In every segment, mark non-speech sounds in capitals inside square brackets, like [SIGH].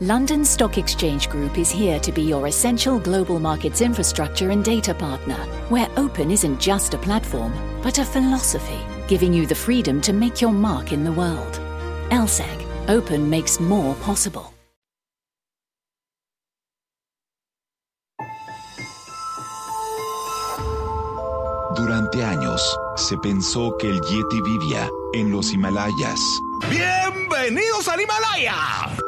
London Stock Exchange Group is here to be your essential global markets infrastructure and data partner, where open isn't just a platform, but a philosophy, giving you the freedom to make your mark in the world. LSEG, open makes more possible. Durante años, se pensó que el Yeti vivía en los Himalayas. ¡Bienvenidos al Himalaya!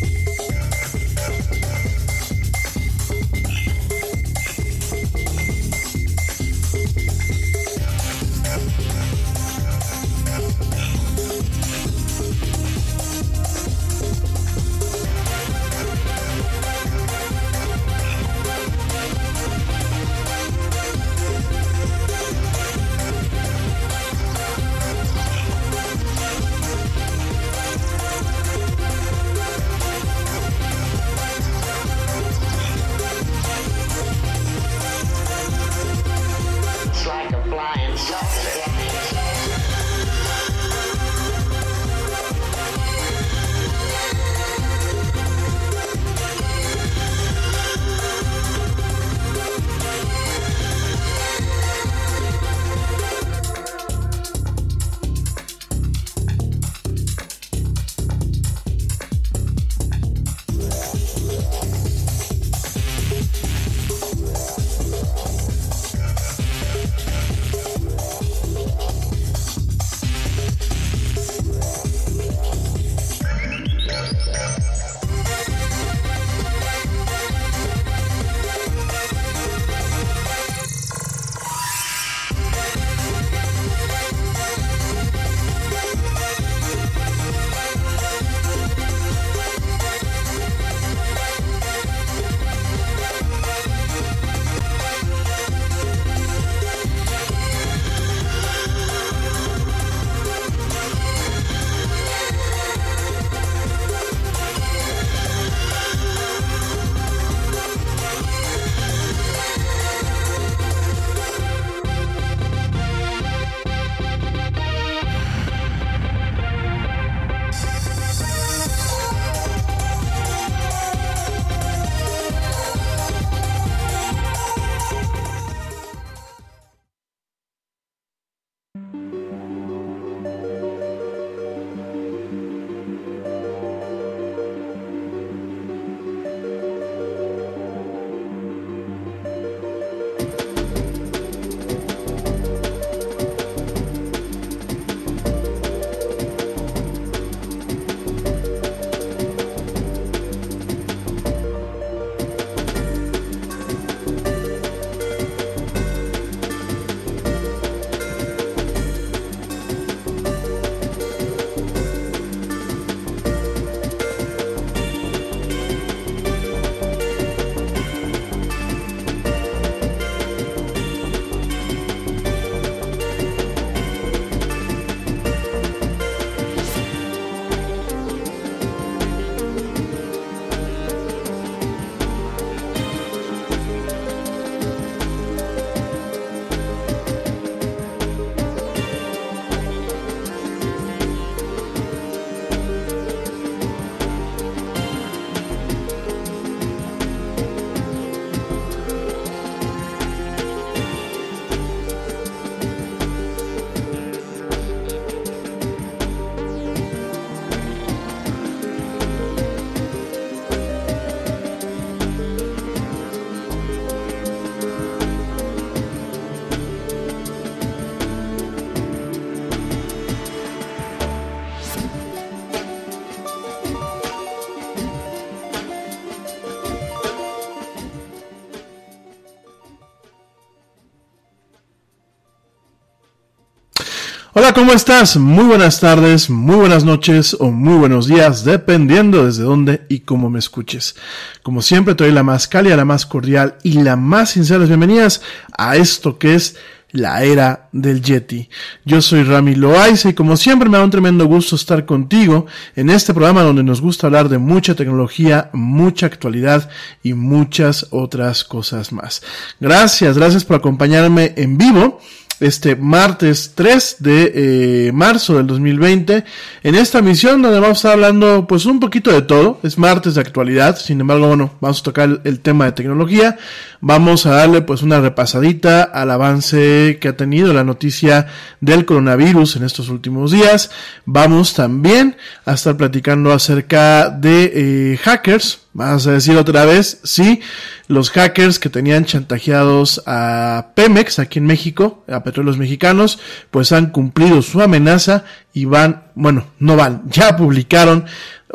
¿Cómo estás? Muy buenas tardes, muy buenas noches o muy buenos días, dependiendo desde dónde y cómo me escuches. Como siempre, te doy la más cálida, la más cordial y la más sincera bienvenidas a esto que es la era del Yeti. Yo soy Rami Loaiza y como siempre me da un tremendo gusto estar contigo en este programa donde nos gusta hablar de mucha tecnología, mucha actualidad y muchas otras cosas más. Gracias, gracias por acompañarme en vivo este martes 3 de eh, marzo del 2020 en esta misión donde vamos a estar hablando pues un poquito de todo. Es martes de actualidad, sin embargo, bueno, vamos a tocar el, tema de tecnología. Vamos a darle pues una repasadita al avance que ha tenido la noticia del coronavirus en estos últimos días. Vamos también a estar platicando acerca de eh, hackers, Vamos a decir otra vez, sí, los hackers que tenían chantajeados a Pemex aquí en México, a petróleos mexicanos, pues han cumplido su amenaza y van, bueno, no van, [LAUGHS] ya publicaron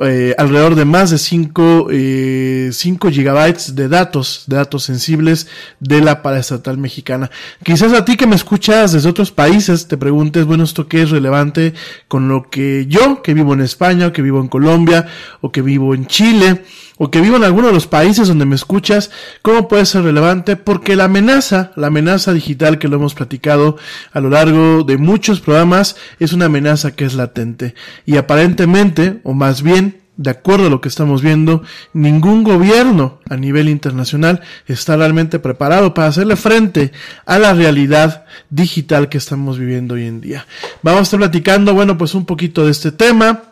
eh, alrededor de más de 5 eh, cinco gigabytes de datos, de datos sensibles de la paraestatal mexicana. Quizás a ti que me escuchas desde otros países te preguntes, bueno, ¿esto qué es relevante con lo que yo, que vivo en España, o que vivo en Colombia, o que vivo en Chile, o que vivo en alguno de los países donde me escuchas, ¿cómo puede ser relevante? Porque la amenaza, la amenaza digital que lo hemos platicado a lo largo de muchos programas, es una amenaza que es latente. Y aparentemente, o más bien, de acuerdo a lo que estamos viendo, ningún gobierno a nivel internacional está realmente preparado para hacerle frente a la realidad digital que estamos viviendo hoy en día. Vamos a estar platicando, bueno, pues un poquito de este tema.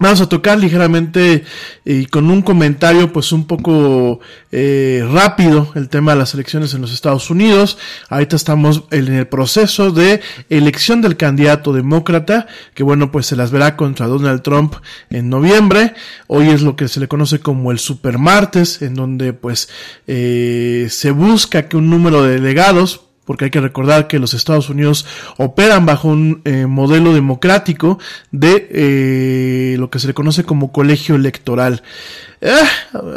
Vamos a tocar ligeramente y con un comentario pues un poco eh, rápido el tema de las elecciones en los Estados Unidos. Ahorita estamos en el proceso de elección del candidato demócrata que bueno pues se las verá contra Donald Trump en noviembre. Hoy es lo que se le conoce como el super martes en donde pues eh, se busca que un número de delegados porque hay que recordar que los Estados Unidos operan bajo un eh, modelo democrático de eh, lo que se le conoce como colegio electoral. Eh,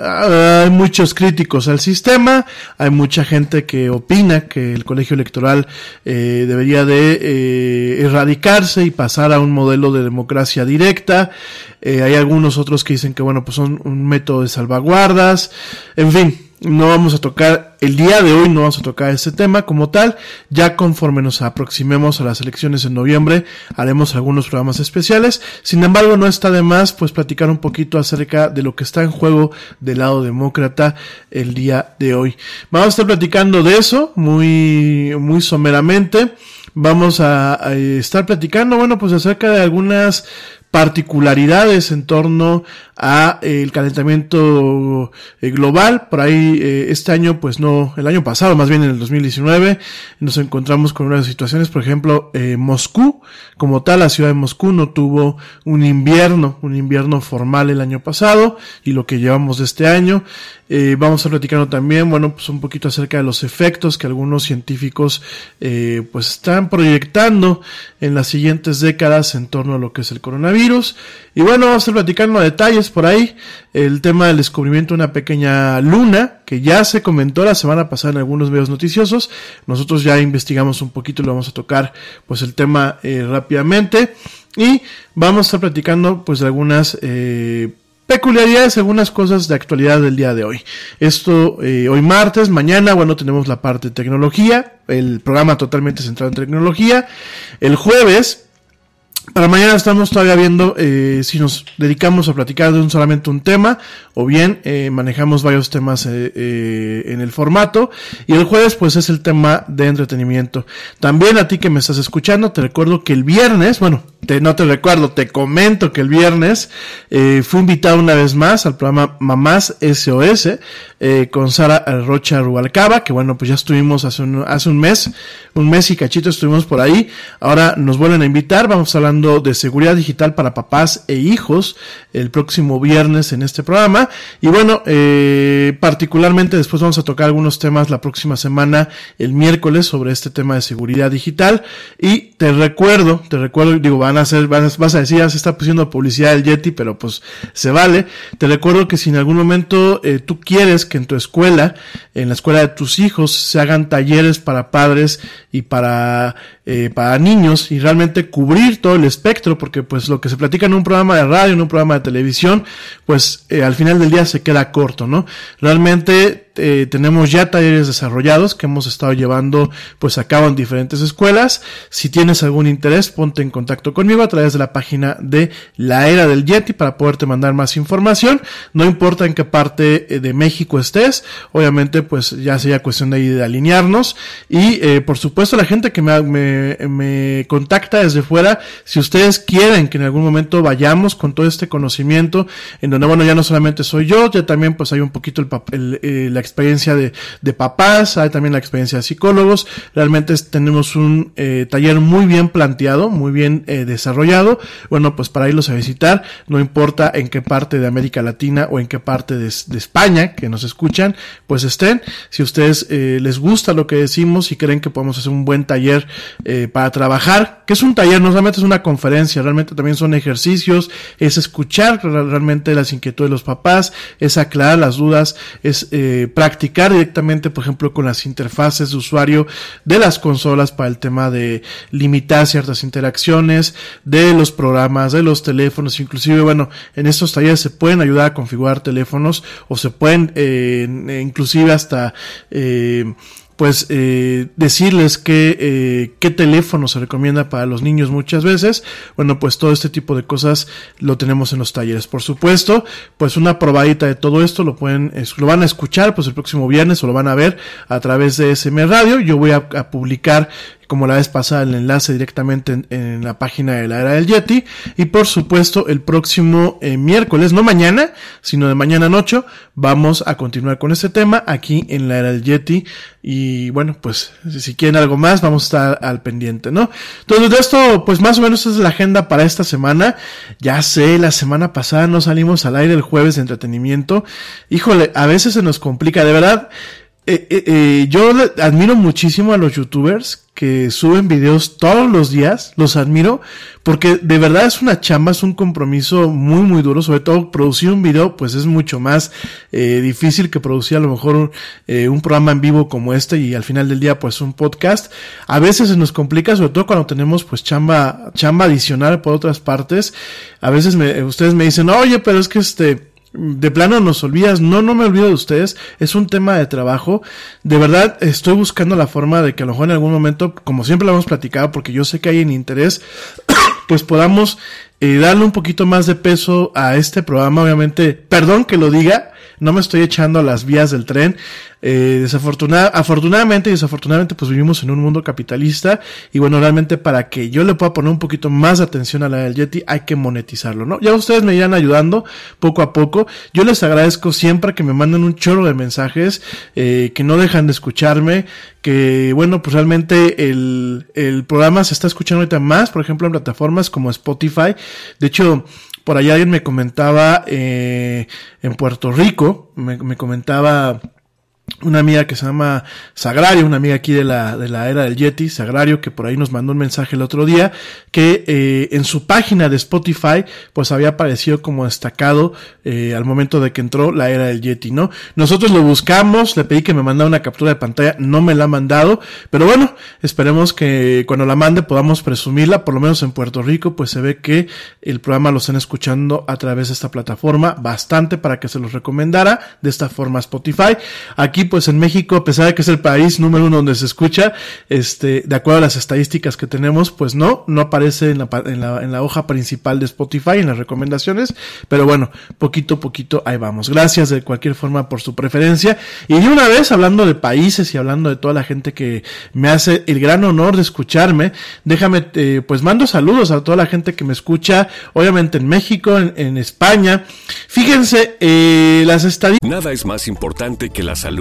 hay muchos críticos al sistema, hay mucha gente que opina que el colegio electoral eh, debería de erradicarse y pasar a un modelo de democracia directa. Hay algunos otros que dicen que bueno, pues son un método de salvaguardas. En fin, no vamos a tocar, el día de hoy no vamos a tocar ese tema como tal, ya conforme nos aproximemos a las elecciones en noviembre, haremos algunos programas especiales, sin embargo no está de más pues platicar un poquito acerca de lo que está en juego del lado demócrata el día de hoy. Vamos a estar platicando de eso muy, muy someramente, vamos a, a estar platicando, bueno pues acerca de algunas particularidades en torno a eh, el calentamiento eh, global. Por ahí eh, este año, pues no, el año pasado, más bien en el 2019, nos encontramos con unas situaciones, por ejemplo, Moscú, como tal, la ciudad de Moscú no tuvo un invierno, un invierno formal el año pasado y lo que llevamos de este año. Vamos a platicando también, bueno, pues un poquito acerca de los efectos que algunos científicos pues están proyectando en las siguientes décadas en torno a lo que es el coronavirus. Y bueno, vamos a platicando detalles por ahí. El tema del descubrimiento de una pequeña luna que ya se comentó la semana pasada en algunos medios noticiosos. Nosotros ya investigamos un poquito y lo vamos a tocar pues el tema eh, rápidamente. Y vamos a estar platicando pues de algunas eh, peculiaridades, algunas cosas de actualidad del día de hoy. Esto eh, hoy martes, mañana, bueno, tenemos la parte de tecnología, el programa totalmente centrado en tecnología. El jueves para mañana estamos todavía viendo eh, si nos dedicamos a platicar de un solamente un tema o bien eh, manejamos varios temas eh, en el formato y el jueves pues es el tema de entretenimiento. También a ti que me estás escuchando te recuerdo que el viernes, bueno, te, no te recuerdo, te comento que el viernes fui invitado una vez más al programa Mamás SOS con Sara Rocha Rubalcaba, que bueno, pues ya estuvimos hace un, mes, un mes y cachito estuvimos por ahí. Ahora nos vuelven a invitar, vamos de seguridad digital para papás e hijos el próximo viernes en este programa. Y bueno, eh, particularmente después vamos a tocar algunos temas la próxima semana, el miércoles, sobre este tema de seguridad digital. Y te recuerdo, te recuerdo, digo, van a hacer, vas, vas a decir, ya se está pusiendo publicidad del Yeti, pero pues se vale. Te recuerdo que si en algún momento eh, tú quieres que en tu escuela, en la escuela de tus hijos, se hagan talleres para padres y para, eh, para niños y realmente cubrir todo el espectro, porque pues lo que se platica en un programa de radio, en un programa de televisión, pues eh, al final del día se queda corto, ¿no? Realmente eh, tenemos ya talleres desarrollados que hemos estado llevando pues a cabo en diferentes escuelas. Si tienes algún interés, ponte en contacto conmigo a través de la página de la era del Yeti para poderte mandar más información. No importa en qué parte eh, de México estés, obviamente pues ya sería cuestión de, ahí de alinearnos. Y eh, por supuesto la gente que me, me, me contacta desde fuera, si ustedes quieren que en algún momento vayamos con todo este conocimiento, en donde bueno ya no solamente soy yo, ya también pues hay un poquito el, el, el la experiencia de, de, papás, hay también la experiencia de psicólogos. Realmente tenemos un eh, taller muy bien planteado, muy bien eh, desarrollado. Bueno, pues para irlos a visitar, no importa en qué parte de América Latina o en qué parte de, de España que nos escuchan, pues estén. Si ustedes eh, les gusta lo que decimos y creen que podemos hacer un buen taller eh, para trabajar, que es un taller, no solamente es una conferencia, realmente también son ejercicios, es escuchar realmente las inquietudes de los papás, es aclarar las dudas, es eh, practicar directamente, por ejemplo, con las interfaces de usuario de las consolas para el tema de limitar ciertas interacciones, de los programas, de los teléfonos, inclusive, bueno, en estos talleres se pueden ayudar a configurar teléfonos o se pueden, eh, inclusive hasta, eh, pues eh, decirles que, eh, qué teléfono se recomienda para los niños muchas veces. Bueno, pues todo este tipo de cosas lo tenemos en los talleres. Por supuesto, pues una probadita de todo esto lo pueden, lo van a escuchar pues el próximo viernes o lo van a ver a través de SM Radio. Yo voy a, a publicar como la vez pasada el enlace directamente en, la página de la era del Yeti y por supuesto el próximo eh, miércoles, no mañana, sino de mañana 8, vamos a continuar con este tema aquí en la era del Yeti y bueno, pues si quieren algo más vamos a estar al pendiente, ¿no? Entonces de esto, pues más o menos es la agenda para esta semana. Ya sé, la semana pasada no salimos al aire el jueves de entretenimiento. Híjole, a veces se nos complica, de verdad. Eh, eh, yo admiro muchísimo a los youtubers que suben videos todos los días, los admiro, porque de verdad es una chamba, es un compromiso muy muy duro, sobre todo producir un video pues es mucho más eh, difícil que producir a lo mejor eh, un programa en vivo como este y al final del día pues un podcast. A veces se nos complica, sobre todo cuando tenemos pues chamba, chamba adicional por otras partes. A veces me, ustedes me dicen, oye, pero es que este, de plano nos olvidas, no, no me olvido de ustedes, es un tema de trabajo, de verdad estoy buscando la forma de que a lo mejor en algún momento, como siempre lo hemos platicado, porque yo sé que hay en interés, [COUGHS] pues podamos eh, darle un poquito más de peso a este programa, obviamente, perdón que lo diga, no me estoy echando a las vías del tren, eh, desafortunada, afortunadamente y desafortunadamente pues vivimos en un mundo capitalista y bueno, realmente para que yo le pueda poner un poquito más atención a la del Yeti hay que monetizarlo, ¿no? Ya ustedes me irán ayudando poco a poco. Yo les agradezco siempre que me manden un chorro de mensajes, eh, que no dejan de escucharme, que bueno, pues realmente el, el programa se está escuchando ahorita más, por ejemplo, en plataformas como Spotify. De hecho, por allá alguien me comentaba eh, en Puerto Rico, me, me comentaba una amiga que se llama Sagrario, una amiga aquí de la, de la era del Yeti, Sagrario, que por ahí nos mandó un mensaje el otro día, que eh, en su página de Spotify, pues había aparecido como destacado eh, al momento de que entró la era del Yeti, ¿no? Nosotros lo buscamos, le pedí que me mandara una captura de pantalla, no me la ha mandado, pero bueno, esperemos que cuando la mande podamos presumirla, por lo menos en Puerto Rico, pues se ve que el programa lo están escuchando a través de esta plataforma, bastante para que se los recomendara, de esta forma Spotify. Aquí pues en México, a pesar de que es el país número uno donde se escucha, este, de acuerdo a las estadísticas que tenemos, pues no, no aparece en la, en la, hoja principal de Spotify, en las recomendaciones, pero bueno, poquito a poquito ahí vamos. Gracias de cualquier forma por su preferencia. Y de una vez, hablando de países y hablando de toda la gente que me hace el gran honor de escucharme, déjame, eh, pues mando saludos a toda la gente que me escucha, obviamente en México, en, en España. Fíjense, eh, las estadísticas. Nada es más importante que la salud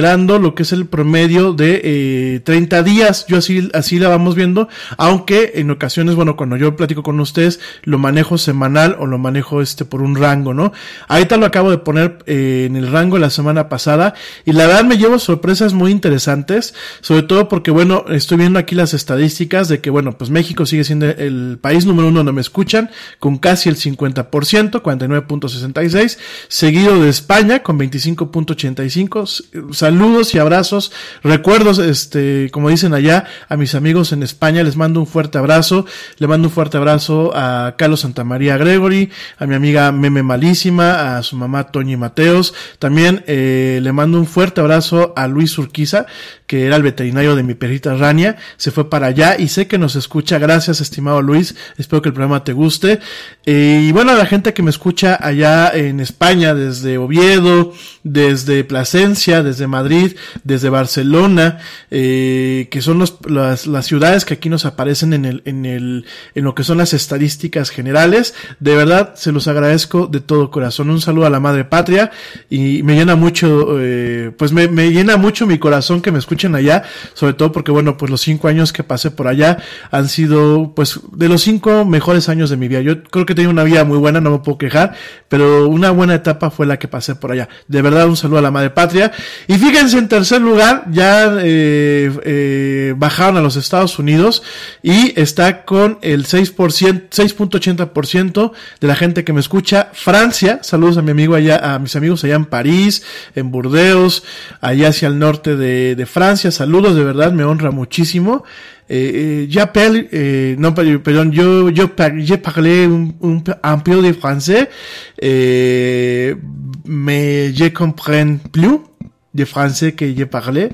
lo que es el promedio de eh, 30 días. Yo así, así la vamos viendo, aunque en ocasiones, bueno, cuando yo platico con ustedes, lo manejo semanal o lo manejo este por un rango, ¿no? Ahorita lo acabo de poner eh, en el rango la semana pasada y la verdad me llevo sorpresas muy interesantes, sobre todo porque, bueno, estoy viendo aquí las estadísticas de que, bueno, pues México sigue siendo el país número uno donde me escuchan, con casi el 50%, 49.66, seguido de España con 25.85. Saludos y abrazos, recuerdos, este, como dicen allá, a mis amigos en España, les mando un fuerte abrazo, le mando un fuerte abrazo a Carlos Santamaría Gregory, a mi amiga Meme Malísima, a su mamá Toñi Mateos, también eh, le mando un fuerte abrazo a Luis Urquiza, que era el veterinario de mi perrita Rania, se fue para allá y sé que nos escucha, gracias estimado Luis, espero que el programa te guste, eh, y bueno, a la gente que me escucha allá en España, desde Oviedo, desde Plasencia, desde Madrid, desde Barcelona, eh, que son las, las ciudades que aquí nos aparecen en el, en el, en lo que son las estadísticas generales. De verdad, se los agradezco de todo corazón. Un saludo a la madre patria y me llena mucho, eh, pues me, me llena mucho mi corazón que me escuchen allá, sobre todo porque bueno, pues los cinco años que pasé por allá han sido, pues, de los cinco mejores años de mi vida. Yo creo que tengo una vida muy buena, no me puedo quejar, pero una buena etapa fue la que pasé por allá. De verdad, un saludo a la madre patria. Y fíjense, en tercer lugar, ya eh, eh, bajaron a los Estados Unidos y está con el 6%, 6.80% de la gente que me escucha. Francia, saludos a mi amigo allá, a mis amigos allá en París, en Burdeos, allá hacia el norte de, de Francia. Saludos, de verdad, me honra muchísimo. Eh, j'appelle, eh, non, pardon, yo, yo, j'ai parlé un, un, un peu de français, eh, mais je comprends plus de francés que yo parlé.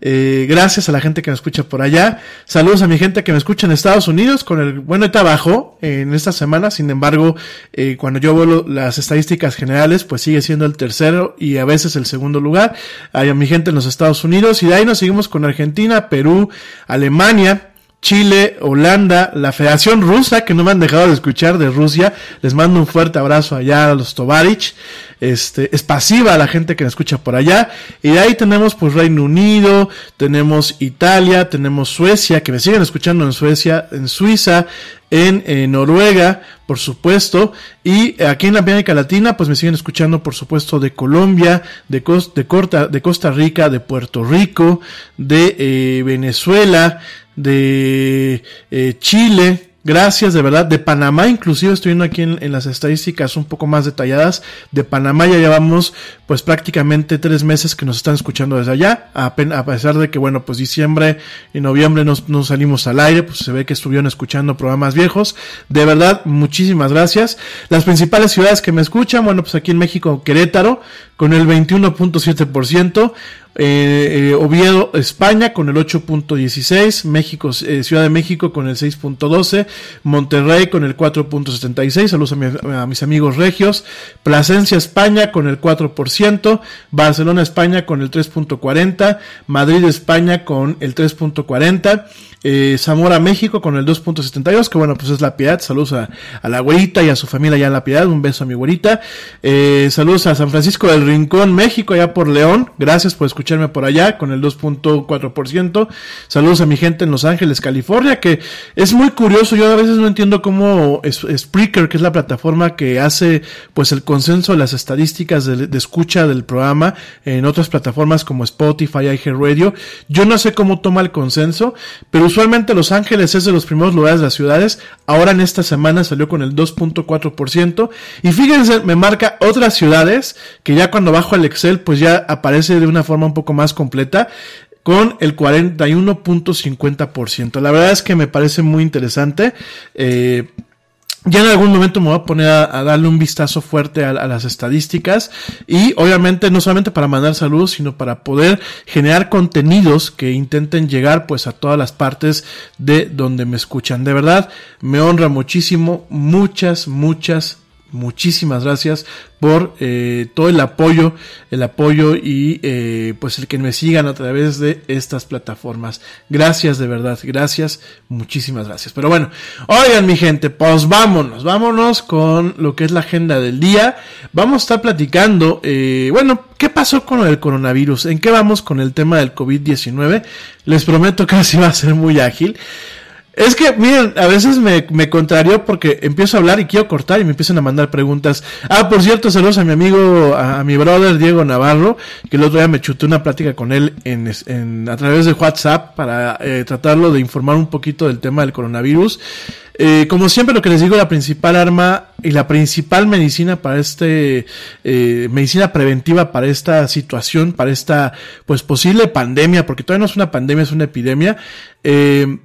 Eh, gracias a la gente que me escucha por allá. Saludos a mi gente que me escucha en Estados Unidos con el bueno trabajo en esta semana. Sin embargo, eh, cuando yo veo las estadísticas generales, pues sigue siendo el tercero y a veces el segundo lugar. Hay a mi gente en los Estados Unidos y de ahí nos seguimos con Argentina, Perú, Alemania. Chile, Holanda, la Federación Rusa, que no me han dejado de escuchar de Rusia. Les mando un fuerte abrazo allá a los Tovarich. Este, es pasiva a la gente que me escucha por allá. Y ahí tenemos pues Reino Unido, tenemos Italia, tenemos Suecia, que me siguen escuchando en Suecia, en Suiza, en, en Noruega, por supuesto, y aquí en América Latina, pues me siguen escuchando, por supuesto, de Colombia, de, Costa, de Costa Rica, de Puerto Rico, de eh, Venezuela, de eh, Chile, Gracias, de verdad. De Panamá, inclusive estoy viendo aquí en, en, las estadísticas un poco más detalladas. De Panamá ya llevamos pues prácticamente tres meses que nos están escuchando desde allá. A, pesar de que, bueno, pues diciembre y noviembre nos, salimos al aire, pues se ve que estuvieron escuchando programas viejos. De verdad, muchísimas gracias. Las principales ciudades que me escuchan, bueno, pues aquí en México, Querétaro, con el 21.7%. Eh, eh, Oviedo, España con el 8.16, México, eh, Ciudad de México con el 6.12, Monterrey con el 4.76, saludos a, a, mis amigos regios, Plasencia, España con el 4%, Barcelona, España con el 3.40, Madrid, España con el 3.40, eh, Zamora, México con el 2.72, que bueno, pues es la piedad. Saludos a, la güerita y a su familia allá en la piedad. Un beso a mi güerita. Eh, saludos a San Francisco del Rincón, México, allá por León. Gracias por escucharme por allá con el 2.4%. Saludos a mi gente en Los Ángeles, California, que es muy curioso. Yo a veces no entiendo cómo Spreaker, que es la plataforma que hace pues el consenso de las estadísticas de, de escucha del programa en otras plataformas como Spotify, iHeartRadio. Yo no sé cómo toma el consenso, pero usualmente Los Ángeles es de los primeros lugares de las ciudades. Ahora en esta semana salió con el 2.4%. Y fíjense, me marca otras ciudades que ya cuando bajo el Excel pues ya aparece de una forma un poco más completa con el 41.50%. La verdad es que me parece muy interesante. Eh, ya en algún momento me voy a poner a, darle un vistazo fuerte a, las estadísticas y obviamente no solamente para mandar saludos, sino para poder generar contenidos que intenten llegar pues a todas las partes de donde me escuchan. De verdad, me honra muchísimo. Muchas, muchas, muchísimas gracias por eh, todo el apoyo, el apoyo y eh, pues el que me sigan a través de estas plataformas. Gracias de verdad, gracias, muchísimas gracias. Pero bueno, oigan mi gente, pues vámonos, vámonos con lo que es la agenda del día. Vamos a estar platicando, eh, bueno, ¿qué pasó con el coronavirus? ¿En qué vamos con el tema del COVID-19? Les prometo que [LAUGHS] así va a ser muy ágil. Es que, miren, a veces me, me contrario porque empiezo a hablar y quiero cortar y me empiezan a mandar preguntas. Ah, por cierto, saludos a mi amigo, a, mi brother Diego Navarro, que el otro día me chuté una plática con él en, en a través de WhatsApp para eh, tratarlo de informar un poquito del tema del coronavirus. Eh, como siempre, lo que les digo, la principal arma y la principal medicina para este, eh, medicina preventiva para esta situación, para esta, pues posible pandemia, porque todavía no es una pandemia, es una epidemia, eh,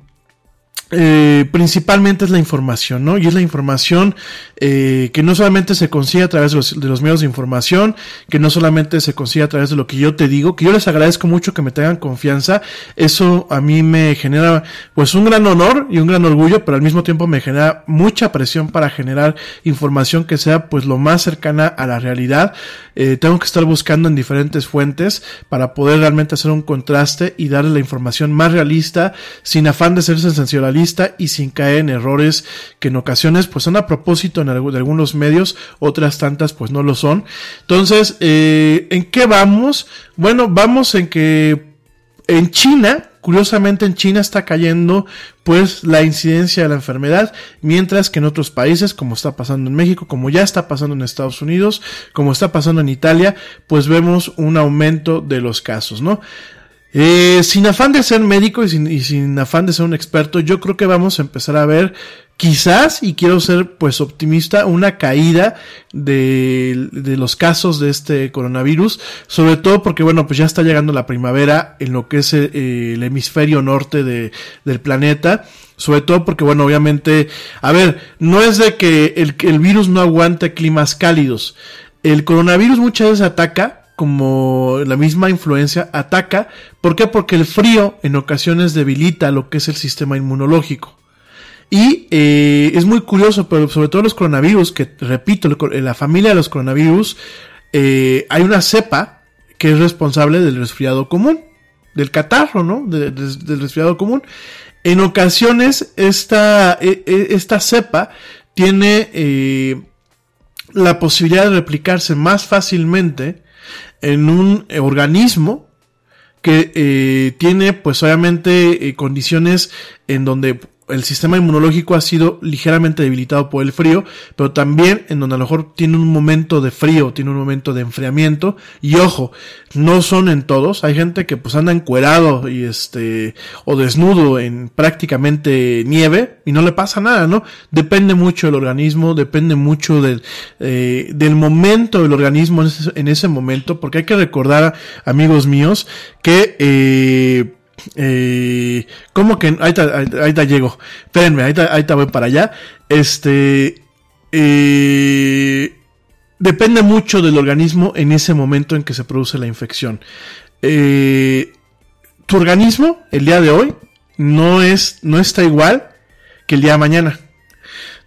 eh, principalmente es la información, ¿no? Y es la información eh, que no solamente se consigue a través de los, medios de información, que no solamente se consigue a través de lo que yo te digo, que yo les agradezco mucho que me tengan confianza, eso a mí me genera pues un gran honor y un gran orgullo, pero al mismo tiempo me genera mucha presión para generar información que sea pues lo más cercana a la realidad. Eh, tengo que estar buscando en diferentes fuentes para poder realmente hacer un contraste y darle la información más realista, sin afán de ser sensacionalista y sin caer en errores que en ocasiones pues son a propósito en algunos medios, otras tantas pues no lo son. Entonces, eh, ¿en qué vamos? Bueno, vamos en que en China, curiosamente en China está cayendo pues la incidencia de la enfermedad, mientras que en otros países, como está pasando en México, como ya está pasando en Estados Unidos, como está pasando en Italia, pues vemos un aumento de los casos, ¿no? Eh, sin afán de ser médico y sin, afán de ser un experto, yo creo que vamos a empezar a ver quizás, y quiero ser pues optimista, una caída de, los casos de este coronavirus, sobre todo porque bueno, pues ya está llegando la primavera en lo que es eh, el hemisferio norte del planeta, sobre todo porque bueno, obviamente, a ver, no es de que el, el virus no aguante climas cálidos, el coronavirus muchas veces ataca como la misma influencia ataca. ¿Por qué? Porque el frío en ocasiones debilita lo que es el sistema inmunológico. Y eh, es muy curioso, pero sobre todo los coronavirus, que repito, en la familia de los coronavirus, eh, hay una cepa que es responsable del resfriado común, del catarro, ¿no? del resfriado común. En ocasiones, esta, e, e, esta cepa tiene eh, la posibilidad de replicarse más fácilmente en un organismo que eh, tiene pues obviamente eh, condiciones en donde el sistema inmunológico ha sido ligeramente debilitado por el frío, pero también en donde a lo mejor tiene un momento de frío, tiene un momento de enfriamiento. Y ojo, no son en todos. Hay gente que pues anda encuerado y este, o desnudo en prácticamente nieve y no le pasa nada, ¿no? Depende mucho del organismo, depende mucho del, eh, del momento del organismo en ese, en ese momento, porque hay que recordar, amigos míos, que, eh, eh, ¿Cómo que? Ahí está, llego. Espérenme, ahí está, voy para allá. Este. Eh, depende mucho del organismo en ese momento en que se produce la infección. Eh, tu organismo, el día de hoy, no, es, no está igual que el día de mañana.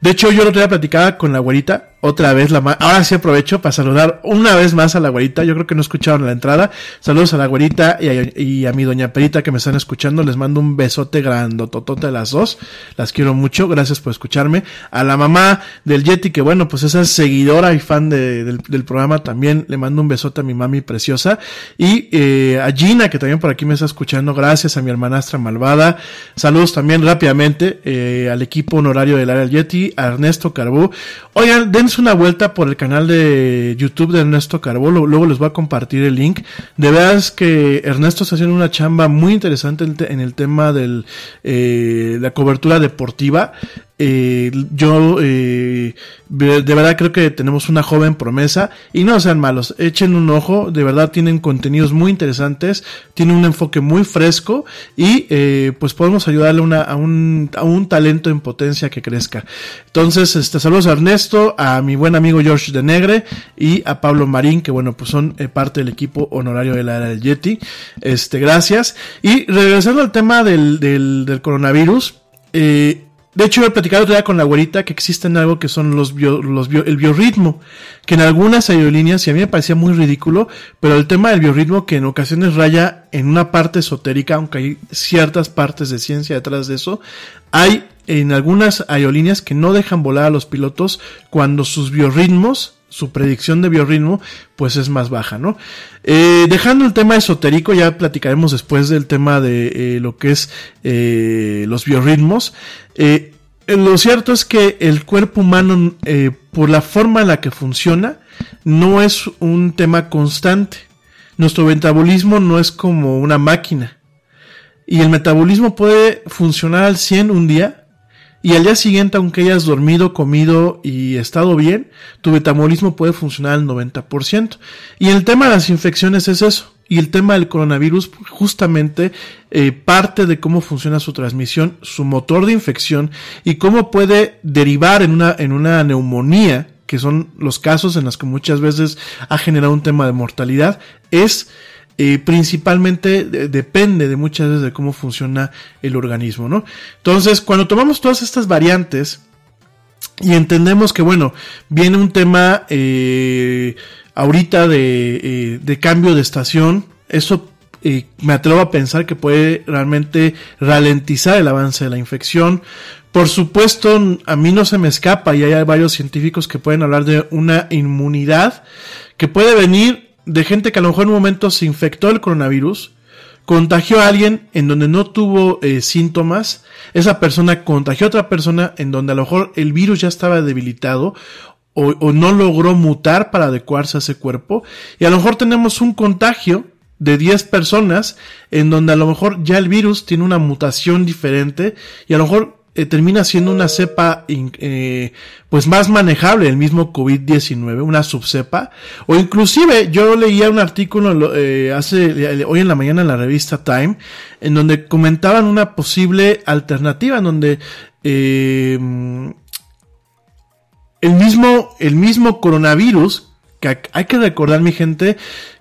De hecho, yo lo tenía platicada con la güerita otra vez la ahora sí aprovecho para saludar una vez más a la güerita, yo creo que no escucharon la entrada, saludos a la güerita y a, mi doña Perita que me están escuchando, les mando un besote grandototote a las dos, las quiero mucho, gracias por escucharme, a la mamá del Yeti que bueno, pues esa es seguidora y fan del, programa también, le mando un besote a mi mami preciosa. Y eh, a Gina que también por aquí me está escuchando, gracias a mi hermanastra malvada, saludos también rápidamente eh, al equipo honorario del área del Yeti, a Ernesto Carbú, oigan, dense una vuelta por el canal de YouTube de Ernesto Carbó, luego les voy a compartir el link. De veras que Ernesto está haciendo una chamba muy interesante en el tema de eh, la cobertura deportiva. Eh, yo eh, De verdad creo que tenemos una joven promesa y no sean malos, echen un ojo, de verdad tienen contenidos muy interesantes, tienen un enfoque muy fresco y eh, pues podemos ayudarle a, un, a un talento en potencia que crezca. Entonces, este, saludos a Ernesto, a mi buen amigo George de Negre y a Pablo Marín, que bueno, pues son eh, parte del equipo honorario de la era del Yeti. Este, gracias. Y regresando al tema del, del, coronavirus, de hecho, he platicado día con la güerita que existen algo que son los, los el biorritmo, que en algunas aerolíneas, y a mí me parecía muy ridículo, pero el tema del biorritmo que en ocasiones raya en una parte esotérica, aunque hay ciertas partes de ciencia detrás de eso, hay en algunas aerolíneas que no dejan volar a los pilotos cuando sus biorritmos su predicción de biorritmo pues es más baja, ¿no? Eh, dejando el tema esotérico, ya platicaremos después del tema de eh, lo que es eh, los biorritmos. Lo cierto es que el cuerpo humano, por la forma en la que funciona, no es un tema constante. Nuestro metabolismo no es como una máquina. Y el metabolismo puede funcionar al 100 un día y al día siguiente, aunque hayas dormido, comido y estado bien, tu metabolismo puede funcionar al 90%. Y el tema de las infecciones es eso. Y el tema del coronavirus, justamente, eh, parte de cómo funciona su transmisión, su motor de infección y cómo puede derivar en una, en una neumonía, que son los casos en los que muchas veces ha generado un tema de mortalidad, es eh, principalmente depende de muchas veces de cómo funciona el organismo, ¿no? Entonces, cuando tomamos todas estas variantes y entendemos que, bueno, viene un tema eh, ahorita de, eh, de, cambio de estación, eso me atrevo a pensar que puede realmente ralentizar el avance de la infección. Por supuesto, a mí no se me escapa y hay varios científicos que pueden hablar de una inmunidad que puede venir de gente que a lo mejor en un momento se infectó el coronavirus, contagió a alguien en donde no tuvo eh, síntomas, esa persona contagió a otra persona en donde a lo mejor el virus ya estaba debilitado o, o, no logró mutar para adecuarse a ese cuerpo. Y a lo mejor tenemos un contagio de 10 personas en donde a lo mejor ya el virus tiene una mutación diferente y a lo mejor eh, termina siendo una cepa eh, pues más manejable el mismo COVID-19, una subcepa, o inclusive yo leía un artículo eh, hace hoy en la mañana en la revista Time, en donde comentaban una posible alternativa, en donde el mismo el mismo coronavirus que hay que recordar mi gente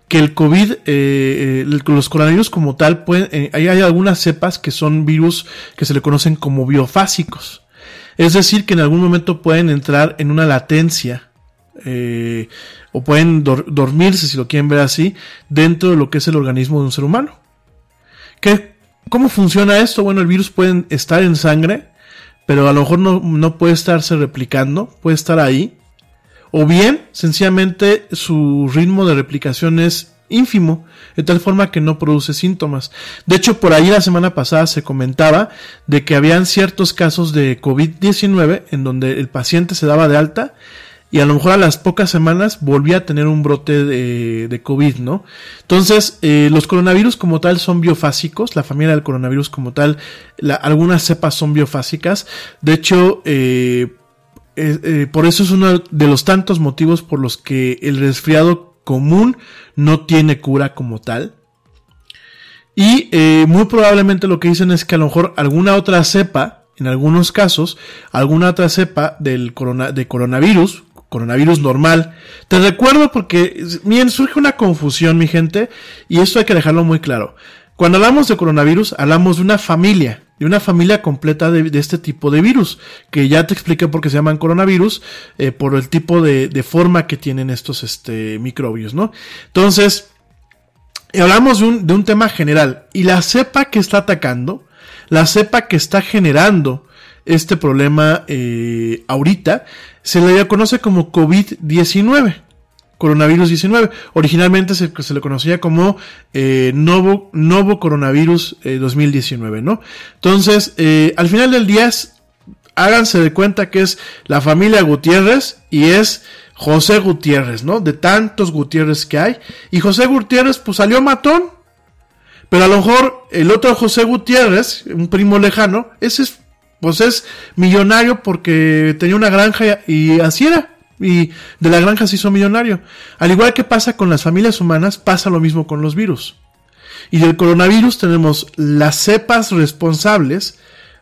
que el COVID, eh, eh los coronavirus como tal, pueden, eh, hay, algunas cepas que son virus que se le conocen como biofásicos. Es decir, que en algún momento pueden entrar en una latencia eh, o pueden dormirse, si lo quieren ver así, dentro de lo que es el organismo de un ser humano. ¿Qué, ¿Cómo funciona esto? Bueno, el virus puede estar en sangre, pero a lo mejor no, no puede estarse replicando, puede estar ahí, o bien, sencillamente, su ritmo de replicación es ínfimo, de tal forma que no produce síntomas. De hecho, por ahí la semana pasada se comentaba de que habían ciertos casos de COVID-19 en donde el paciente se daba de alta y a lo mejor a las pocas semanas volvía a tener un brote de, COVID, ¿no? Entonces, eh, los coronavirus como tal son biofásicos, la familia del coronavirus como tal, algunas cepas son biofásicas. De hecho, eh, eh, por eso es uno de los tantos motivos por los que el resfriado común no tiene cura como tal. Y muy probablemente lo que dicen es que a lo mejor alguna otra cepa, en algunos casos, alguna otra cepa del de coronavirus, coronavirus normal. Te recuerdo porque, miren, surge una confusión, mi gente, y esto hay que dejarlo muy claro. Cuando hablamos de coronavirus, hablamos de una familia, de una familia completa de, este tipo de virus, que ya te expliqué por qué se llaman coronavirus, eh, por el tipo de, forma que tienen estos este, microbios, ¿no? Entonces, hablamos de un tema general, y la cepa que está atacando, la cepa que está generando este problema eh, ahorita, se le conoce como COVID-19 coronavirus 19. Originalmente se, le conocía como eh, novo, coronavirus 2019, eh, ¿no? Entonces, al final del día, háganse de cuenta que es la familia Gutiérrez y es José Gutiérrez, ¿no? De tantos Gutiérrez que hay. Y José Gutiérrez, pues salió matón. Pero a lo mejor el otro José Gutiérrez, un primo lejano, ese es pues es millonario porque tenía una granja y así era. Y de la granja se hizo millonario. Al igual que pasa con las familias humanas, pasa lo mismo con los virus. Y del coronavirus tenemos las cepas responsables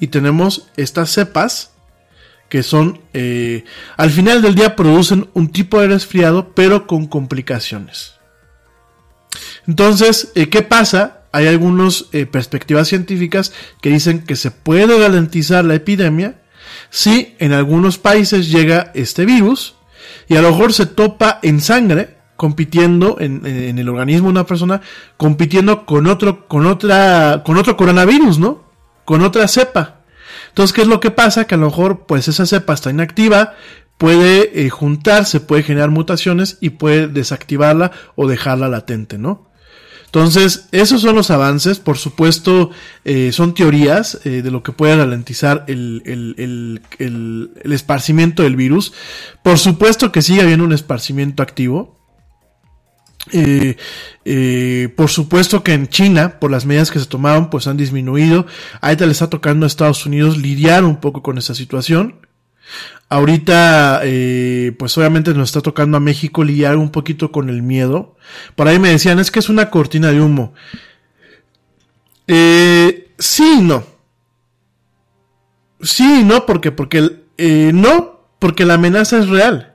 Y tenemos estas cepas que son, eh, al final del día producen un tipo de resfriado, pero con complicaciones. Entonces, eh, ¿qué pasa? Hay algunas eh, perspectivas científicas que dicen que se puede garantizar la epidemia si en algunos países llega este virus y a lo mejor se topa en sangre compitiendo en, en el organismo de una persona compitiendo con otro con otra con otro coronavirus, ¿no? Con otra cepa. Entonces, ¿qué es lo que pasa? Que a lo mejor, pues esa cepa está inactiva, puede eh, juntarse, puede generar mutaciones y puede desactivarla o dejarla latente, ¿no? Entonces, esos son los avances. Por supuesto, eh, son teorías eh, de lo que puede ralentizar el, el, el, el, esparcimiento del virus. Por supuesto que sigue habiendo un esparcimiento activo. Eh, eh, por supuesto que en China, por las medidas que se tomaron, pues han disminuido. Ahorita le está tocando a Estados Unidos lidiar un poco con esa situación. Ahorita, eh, pues obviamente nos está tocando a México lidiar un poquito con el miedo. Por ahí me decían, es que es una cortina de humo. Eh, sí no. Sí no, porque, porque, no, porque la amenaza es real.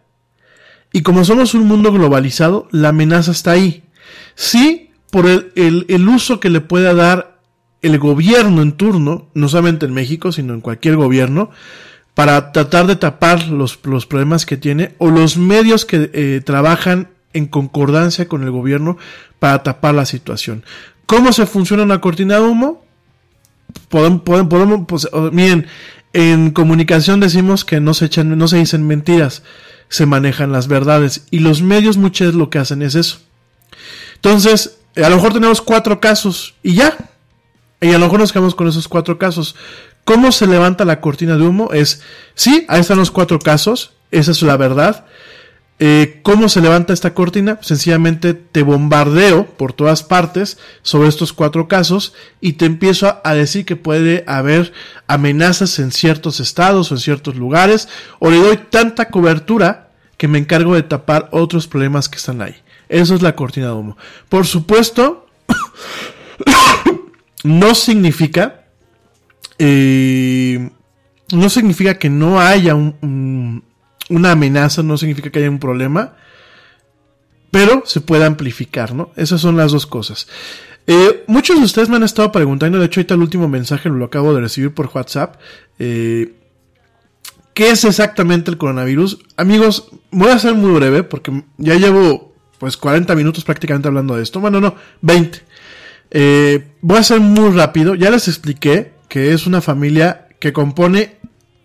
Y como somos un mundo globalizado, la amenaza está ahí. Sí, por el, el, el, uso que le pueda dar el gobierno en turno, no solamente en México, sino en cualquier gobierno, para tratar de tapar los, los problemas que tiene, o los medios que eh, trabajan en concordancia con el gobierno para tapar la situación. ¿Cómo se funciona una cortina de humo? Podemos, podemos, pues, miren, en comunicación decimos que no se echan, no se dicen mentiras se manejan las verdades. Y los medios muchas veces lo que hacen es eso. Entonces, a lo mejor tenemos cuatro casos y ya. Y a lo mejor nos quedamos con esos cuatro casos. ¿Cómo se levanta la cortina de humo? Es, sí, ahí están los cuatro casos. Esa es la verdad. Eh, ¿Cómo se levanta esta cortina? Sencillamente te bombardeo por todas partes sobre estos cuatro casos y te empiezo a, decir que puede haber amenazas en ciertos estados o en ciertos lugares o le doy tanta cobertura que me encargo de tapar otros problemas que están ahí. Eso es la cortina de humo. Por supuesto, [COUGHS] no significa eh, no significa que no haya un, un una amenaza no significa que haya un problema, pero se puede amplificar, ¿no? Esas son las dos cosas. Eh, muchos de ustedes me han estado preguntando, de hecho ahorita el último mensaje lo acabo de recibir por WhatsApp, eh, ¿qué es exactamente el coronavirus? Amigos, voy a ser muy breve porque ya llevo pues 40 minutos prácticamente hablando de esto, bueno no, 20. Eh, voy a ser muy rápido, ya les expliqué que es una familia que compone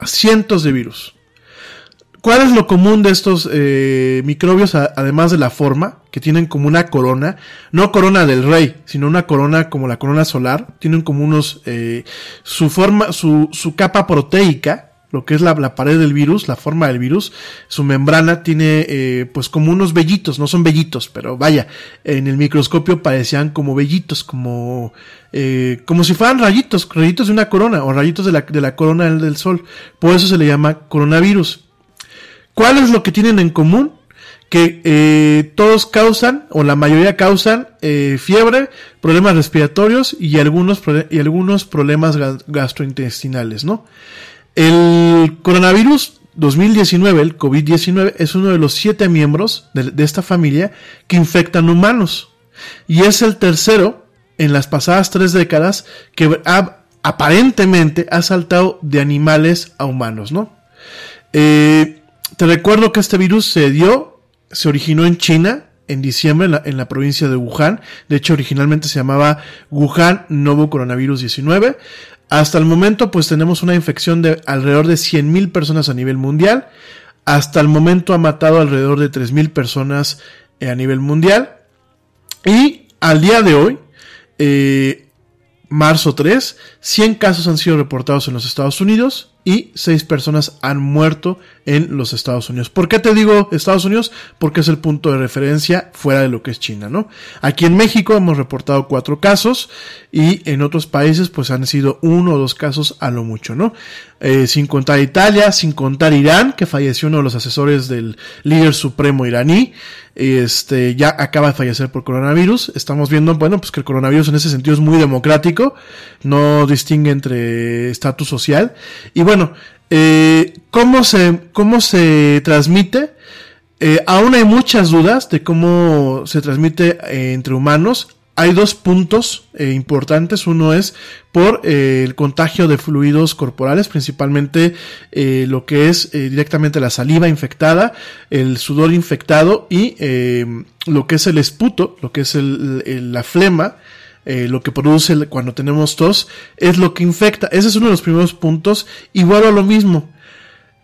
cientos de virus. ¿Cuál es lo común de estos eh, microbios, además de la forma, que tienen como una corona? No corona del rey, sino una corona como la corona solar. Tienen como unos, eh, su forma, su, su capa proteica, lo que es la, la, pared del virus, la forma del virus, su membrana tiene eh, pues como unos vellitos, no son vellitos, pero vaya, en el microscopio parecían como vellitos, como, eh, como si fueran rayitos, rayitos de una corona o rayitos de la, de la corona del sol. Por eso se le llama coronavirus. ¿Cuál es lo que tienen en común? que eh, todos causan, o la mayoría causan, eh, fiebre, problemas respiratorios y algunos, y algunos problemas gastrointestinales, ¿no? El coronavirus 2019, el COVID-19, es uno de los siete miembros de, esta familia que infectan humanos. Y es el tercero en las pasadas tres décadas que aparentemente ha saltado de animales a humanos, ¿no? Eh, te recuerdo que este virus se dio, se originó en China en diciembre en la, provincia de Wuhan. De hecho, originalmente se llamaba Wuhan Novo Coronavirus 19. Hasta el momento, pues tenemos una infección de alrededor de 100.000 personas a nivel mundial. Hasta el momento ha matado alrededor de 3.000 personas eh, a nivel mundial. Y al día de hoy, eh, marzo 3, 100 casos han sido reportados en los Estados Unidos y 6 personas han muerto en los Estados Unidos. ¿Por qué te digo Estados Unidos? Porque es el punto de referencia fuera de lo que es China, ¿no? Aquí en México hemos reportado 4 casos y en otros países pues han sido uno o dos casos a lo mucho, ¿no? Eh, sin contar Italia, sin contar Irán, que falleció uno de los asesores del líder supremo iraní, este, ya acaba de fallecer por coronavirus. Estamos viendo, bueno, pues que el coronavirus en ese sentido es muy democrático, no distingue entre estatus social. Y bueno, eh, ¿cómo, se, ¿cómo se transmite? Eh, aún hay muchas dudas de cómo se transmite eh, entre humanos hay dos puntos eh, importantes. Uno es por el contagio de fluidos corporales, principalmente lo que es directamente la saliva infectada, el sudor infectado y lo que es el esputo, lo que es la flema. Lo que produce cuando tenemos tos es lo que infecta. Ese es uno de los primeros puntos. Igual a lo mismo.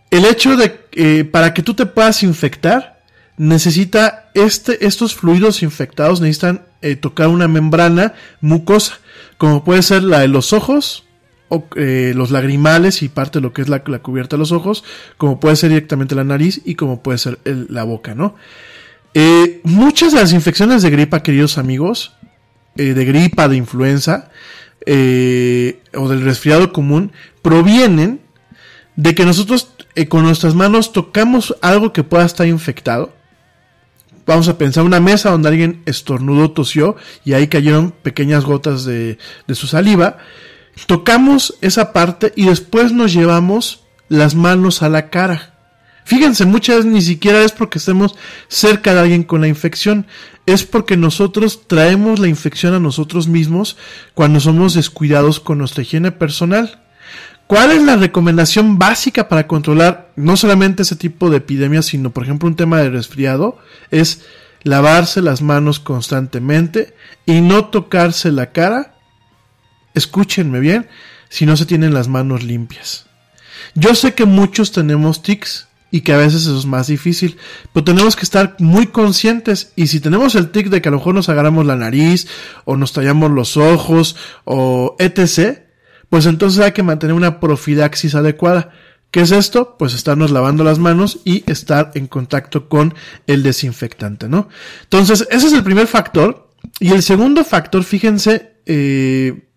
El hecho de para que tú te puedas infectar, necesita este, estos fluidos infectados necesitan eh, tocar una membrana mucosa, como puede ser la de los ojos, o eh, los lagrimales y parte de lo que es la, cubierta de los ojos, como puede ser directamente la nariz y como puede ser la boca, ¿no? Eh, muchas de las infecciones de gripa, queridos amigos, de gripa, de influenza o del resfriado común, provienen de que nosotros con nuestras manos tocamos algo que pueda estar infectado vamos a pensar una mesa donde alguien estornudó, tosió y ahí cayeron pequeñas gotas de, su saliva. Tocamos esa parte y después nos llevamos las manos a la cara. Fíjense, muchas veces ni siquiera es porque estemos cerca de alguien con la infección, es porque nosotros traemos la infección a nosotros mismos cuando somos descuidados con nuestra higiene personal. ¿Cuál es la recomendación básica para controlar no solamente ese tipo de epidemias, sino por ejemplo un tema de resfriado? Es lavarse las manos constantemente y no tocarse la cara. Escúchenme bien, si no se tienen las manos limpias. Yo sé que muchos tenemos tics y que a veces eso es más difícil, pero tenemos que estar muy conscientes y si tenemos el tic de que a lo mejor nos agarramos la nariz o nos tallamos los ojos o etc., pues entonces hay que mantener una profilaxis adecuada. ¿Qué es esto? Pues estarnos lavando las manos y estar en contacto con el desinfectante, ¿no? Entonces, ese es el primer factor. Y el segundo factor, fíjense, eh,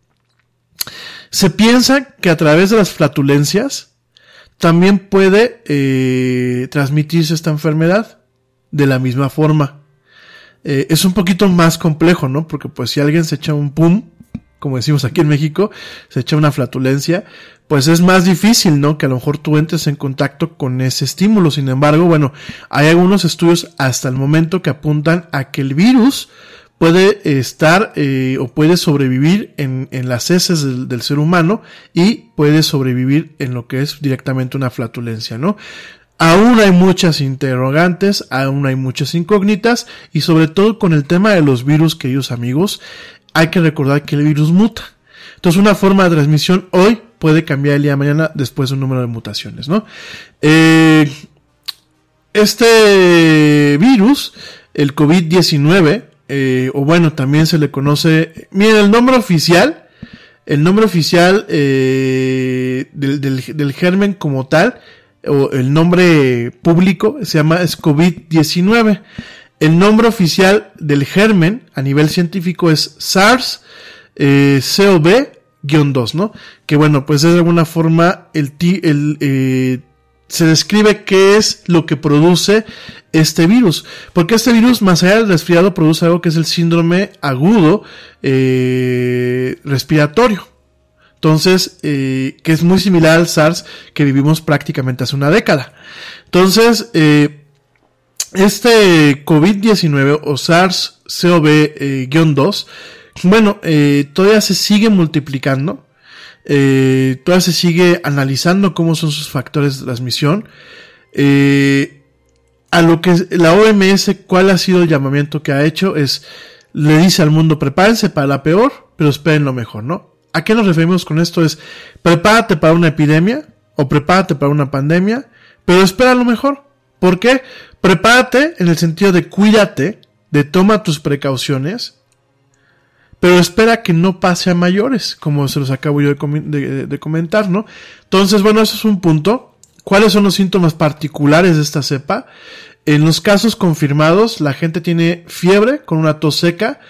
se piensa que a través de las flatulencias también puede eh, transmitirse esta enfermedad de la misma forma. Eh, es un poquito más complejo, ¿no? Porque pues si alguien se echa un pum, como decimos aquí en México, se echa una flatulencia, pues es más difícil, ¿no? Que a lo mejor tú entres en contacto con ese estímulo. Sin embargo, bueno, hay algunos estudios hasta el momento que apuntan a que el virus puede estar eh, o puede sobrevivir en, en las heces del, del, ser humano y puede sobrevivir en lo que es directamente una flatulencia, ¿no? Aún hay muchas interrogantes, aún hay muchas incógnitas y sobre todo con el tema de los virus, queridos amigos, hay que recordar que el virus muta. Entonces una forma de transmisión hoy puede cambiar el día de mañana después de un número de mutaciones, ¿no? Eh, este virus, el COVID-19, eh, o bueno, también se le conoce, miren, el nombre oficial, el nombre oficial eh, del, del, germen como tal, o el nombre público, se llama es COVID-19. El nombre oficial del germen a nivel científico es SARS-CoV-2, eh, ¿no? Que bueno, pues es de alguna forma el, el eh, se describe qué es lo que produce este virus. Porque este virus, más allá del resfriado, produce algo que es el síndrome agudo eh, respiratorio. Entonces, eh, que es muy similar al SARS que vivimos prácticamente hace una década. Entonces, eh, este COVID-19 o SARS-CoV-2, bueno, todavía se sigue multiplicando. Todavía se sigue analizando cómo son sus factores de transmisión. a lo que la OMS, cuál ha sido el llamamiento que ha hecho, es, le dice al mundo, prepárense para la peor, pero esperen lo mejor, ¿no? ¿A qué nos referimos con esto? Es prepárate para una epidemia o prepárate para una pandemia, pero espera lo mejor. ¿Por qué? Prepárate en el sentido de cuídate, de toma tus precauciones, pero espera que no pase a mayores, como se los acabo yo de, comentar, ¿no? Entonces, bueno, eso es un punto. ¿Cuáles son los síntomas particulares de esta cepa? En los casos confirmados, la gente tiene fiebre con una tos seca,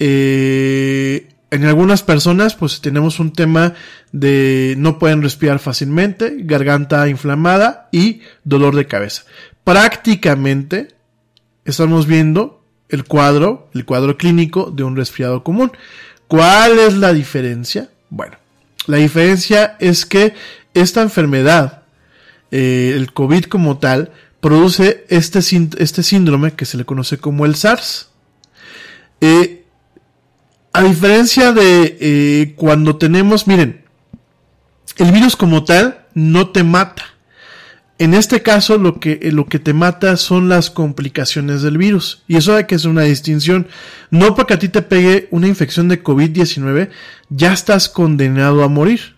eh, en algunas personas pues tenemos un tema de no pueden respirar fácilmente, garganta inflamada y dolor de cabeza. Prácticamente estamos viendo el cuadro, el cuadro clínico de un resfriado común. ¿Cuál es la diferencia? Bueno, la diferencia es que esta enfermedad, eh, el COVID como tal, produce este, este síndrome que se le conoce como el SARS. Eh, a diferencia de eh, cuando tenemos, miren, el virus como tal no te mata. En este caso lo que, eh, lo que te mata son las complicaciones del virus. Y eso hay que hacer una distinción. No porque a ti te pegue una infección de COVID-19, ya estás condenado a morir.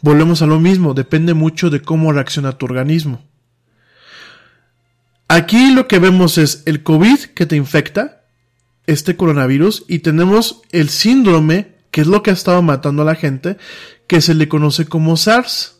Volvemos a lo mismo, depende mucho de cómo reacciona tu organismo. Aquí lo que vemos es el COVID que te infecta, este coronavirus y tenemos el síndrome, que es lo que ha estado matando a la gente, que se le conoce como SARS.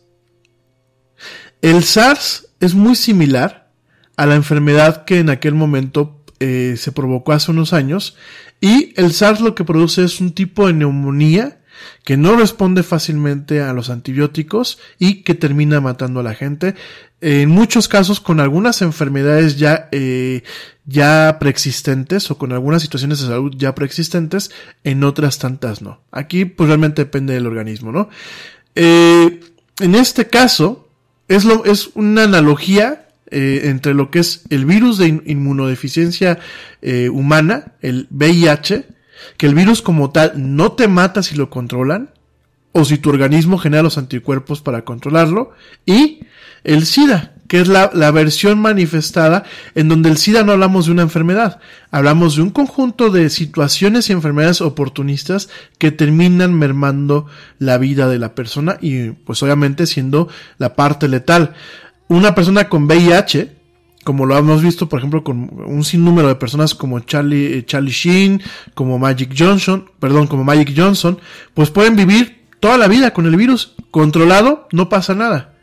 El SARS es muy similar a la enfermedad que en aquel momento eh, se provocó hace unos años y el SARS lo que produce es un tipo de neumonía que no responde fácilmente a los antibióticos y que termina matando a la gente. En muchos casos con algunas enfermedades ya, eh, ya preexistentes o con algunas situaciones de salud ya preexistentes, en otras tantas no. Aquí pues realmente depende del organismo, ¿no? Eh, en este caso, es, lo, es una analogía eh, entre lo que es el virus de inmunodeficiencia humana, el VIH, que el virus como tal no te mata si lo controlan, o si tu organismo genera los anticuerpos para controlarlo, y el SIDA, que es la, versión manifestada en donde el SIDA no hablamos de una enfermedad, hablamos de un conjunto de situaciones y enfermedades oportunistas que terminan mermando la vida de la persona y pues obviamente siendo la parte letal. Una persona con VIH como lo hemos visto, por ejemplo, con un sinnúmero de personas como Charlie, eh, Charlie Sheen, como Magic Johnson, perdón, como Magic Johnson, pues pueden vivir toda la vida con el virus controlado, no pasa nada.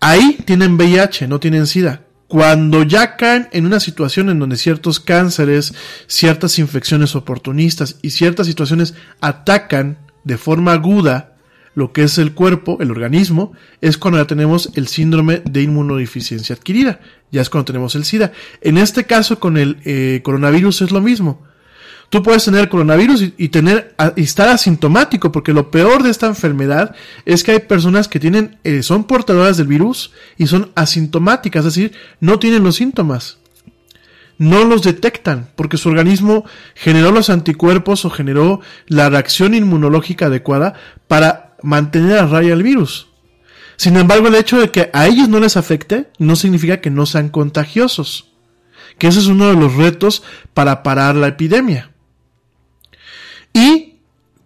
Ahí tienen VIH, no tienen SIDA. Cuando ya caen en una situación en donde ciertos cánceres, ciertas infecciones oportunistas y ciertas situaciones atacan de forma aguda lo que es el cuerpo, el organismo, es cuando ya tenemos el síndrome de inmunodeficiencia adquirida, ya es cuando tenemos el SIDA. En este caso con el eh, coronavirus es lo mismo. Tú puedes tener coronavirus y, tener y estar asintomático, porque lo peor de esta enfermedad es que hay personas que tienen, eh, son portadoras del virus y son asintomáticas, es decir, no tienen los síntomas no los detectan porque su organismo generó los anticuerpos o generó la reacción inmunológica adecuada para mantener a raya el virus. Sin embargo, el hecho de que a ellos no les afecte no significa que no sean contagiosos. Que ese es uno de los retos para parar la epidemia. Y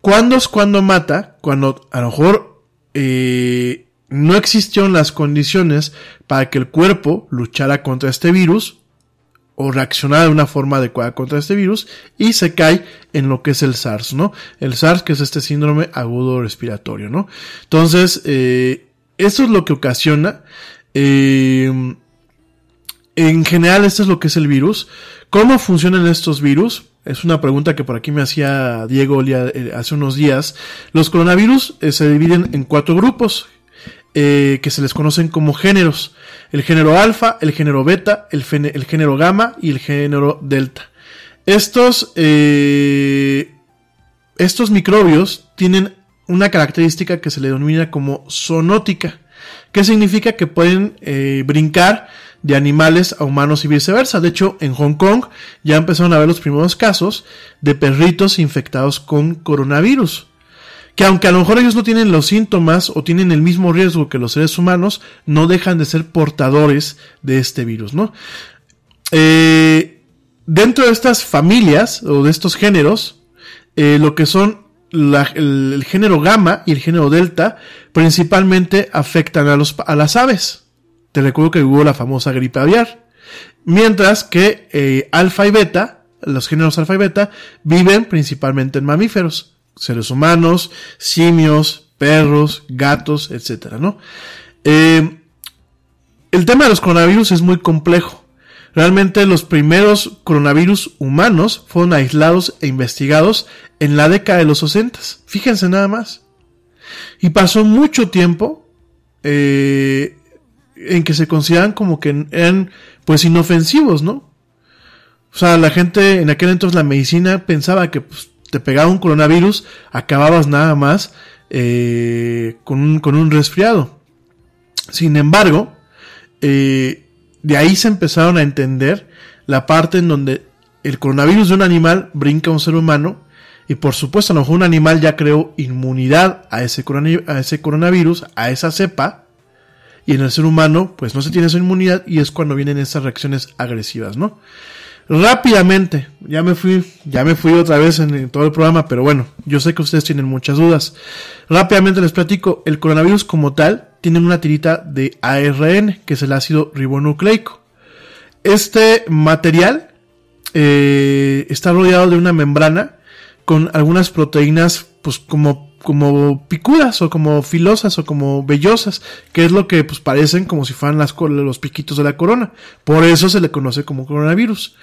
cuando es cuando mata, cuando a lo mejor eh, no existieron las condiciones para que el cuerpo luchara contra este virus, o reaccionar de una forma adecuada contra este virus y se cae en lo que es el SARS, ¿no? El SARS que es este síndrome agudo respiratorio, ¿no? Entonces, eh, eso es lo que ocasiona. Eh, en general, esto es lo que es el virus. ¿Cómo funcionan estos virus? Es una pregunta que por aquí me hacía Diego eh, hace unos días. Los coronavirus se dividen en cuatro grupos. eh, que se les conocen como géneros. El género alfa, el género beta, el, género gamma y el género delta. Estos, eh, estos microbios tienen una característica que se le denomina como zoonótica, que significa que pueden eh, brincar de animales a humanos y viceversa. De hecho, en Hong Kong ya empezaron a ver los primeros casos de perritos infectados con coronavirus que aunque a lo mejor ellos no tienen los síntomas o tienen el mismo riesgo que los seres humanos, no dejan de ser portadores de este virus, ¿no? Eh, dentro de estas familias o de estos géneros, eh, lo que son el, género gamma y el género delta principalmente afectan a, los, a las aves. Te recuerdo que hubo la famosa gripe aviar. Mientras que eh, alfa y beta, los géneros alfa y beta, viven principalmente en mamíferos seres humanos, simios, perros, gatos, etcétera, ¿no? Eh, el tema de los coronavirus es muy complejo. Realmente los primeros coronavirus humanos fueron aislados e investigados en la década de los 60. Fíjense nada más. Y pasó mucho tiempo eh, en que se consideran como que eran pues inofensivos, ¿no? O sea, la gente en aquel entonces la medicina pensaba que pues, te pegaba un coronavirus, acababas nada más eh, con, un, con, un, resfriado. Sin embargo, eh, de ahí se empezaron a entender la parte en donde el coronavirus de un animal brinca a un ser humano y por supuesto a lo mejor un animal ya creó inmunidad a ese, a ese coronavirus, a esa cepa, y en el ser humano pues no se tiene esa inmunidad y es cuando vienen esas reacciones agresivas, ¿no? Rápidamente, ya me fui, ya me fui otra vez en, todo el programa, pero bueno, yo sé que ustedes tienen muchas dudas. Rápidamente les platico, el coronavirus como tal tiene una tirita de ARN, que es el ácido ribonucleico. Este material eh, está rodeado de una membrana con algunas proteínas, pues como como picudas o como filosas o como vellosas, que es lo que pues parecen como si fueran los piquitos de la corona. Por eso se le conoce como coronavirus.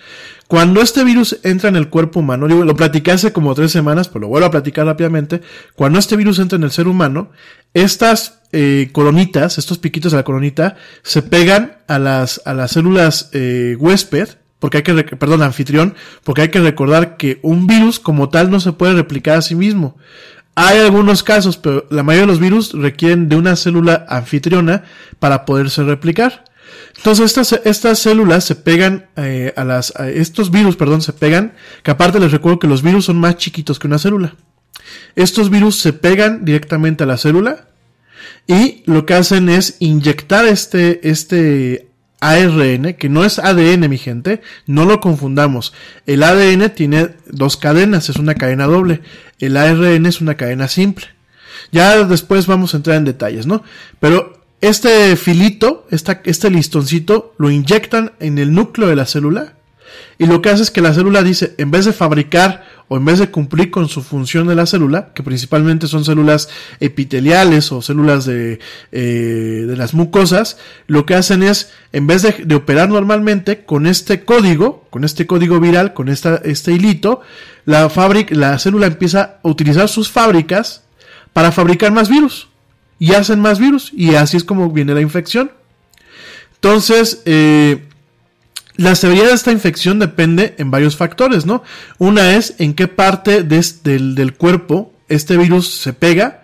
Cuando este virus entra en el cuerpo humano, lo platicé hace como tres semanas, pero lo vuelvo a platicar rápidamente, cuando este virus entra en el ser humano, estas eh, coronitas, estos piquitos de la coronita, se pegan a las, a las células eh, huésped, porque hay que, perdón, anfitrión, porque hay que recordar que un virus como tal no se puede replicar a sí mismo. Hay algunos casos, pero la mayoría de los virus requieren de una célula anfitriona para poderse replicar. Entonces estas, estas células se pegan eh, a las, estos virus, perdón, se pegan, que aparte les recuerdo que los virus son más chiquitos que una célula. Estos virus se pegan directamente a la célula y lo que hacen es inyectar este, este ARN, que no es ADN, mi gente, no lo confundamos. El ADN tiene dos cadenas, es una cadena doble. El ARN es una cadena simple. Ya después vamos a entrar en detalles, ¿no? Pero este filito, este listoncito, lo inyectan en el núcleo de la célula y lo que hace es que la célula dice, en vez de fabricar o en vez de cumplir con su función de la célula, que principalmente son células epiteliales o células de, eh, de las mucosas, lo que hacen es, en vez de, operar normalmente con este código, con este código viral, con esta, este hilito, la, la célula empieza a utilizar sus fábricas para fabricar más virus. Y hacen más virus. Y así es como viene la infección. Entonces, eh, la severidad de esta infección depende en varios factores, ¿no? Una es en qué parte del, cuerpo este virus se pega.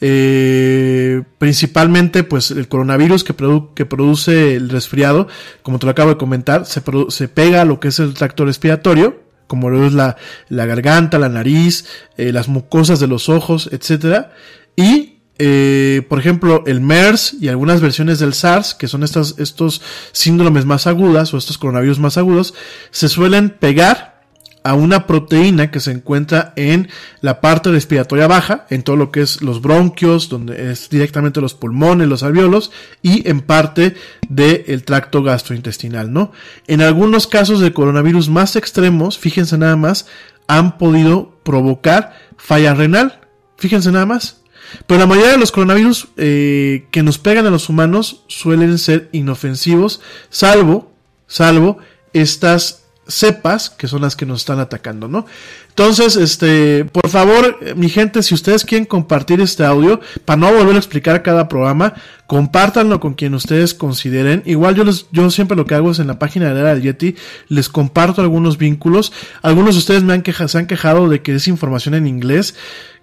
Eh, principalmente, pues el coronavirus que, produce el resfriado, como te lo acabo de comentar, se, pega a lo que es el tracto respiratorio, como lo es la, garganta, la nariz, eh, las mucosas de los ojos, etcétera, y eh, por ejemplo, el MERS y algunas versiones del SARS, que son estas, estos síndromes más agudas o estos coronavirus más agudos, se suelen pegar a una proteína que se encuentra en la parte respiratoria baja, en todo lo que es los bronquios, donde es directamente los pulmones, los alveolos, y en parte del tracto gastrointestinal, ¿no? En algunos casos de coronavirus más extremos, fíjense nada más, han podido provocar falla renal. Fíjense nada más. Pero la mayoría de los coronavirus eh, que nos pegan a los humanos suelen ser inofensivos, salvo, salvo estas cepas que son las que nos están atacando, ¿no? Entonces, este, por favor, mi gente, si ustedes quieren compartir este audio, para no volver a explicar cada programa, compártanlo con quien ustedes consideren. Igual yo les, yo siempre lo que hago es en la página de la del Yeti, les comparto algunos vínculos. Algunos de ustedes me han quejado, se han quejado de que es información en inglés.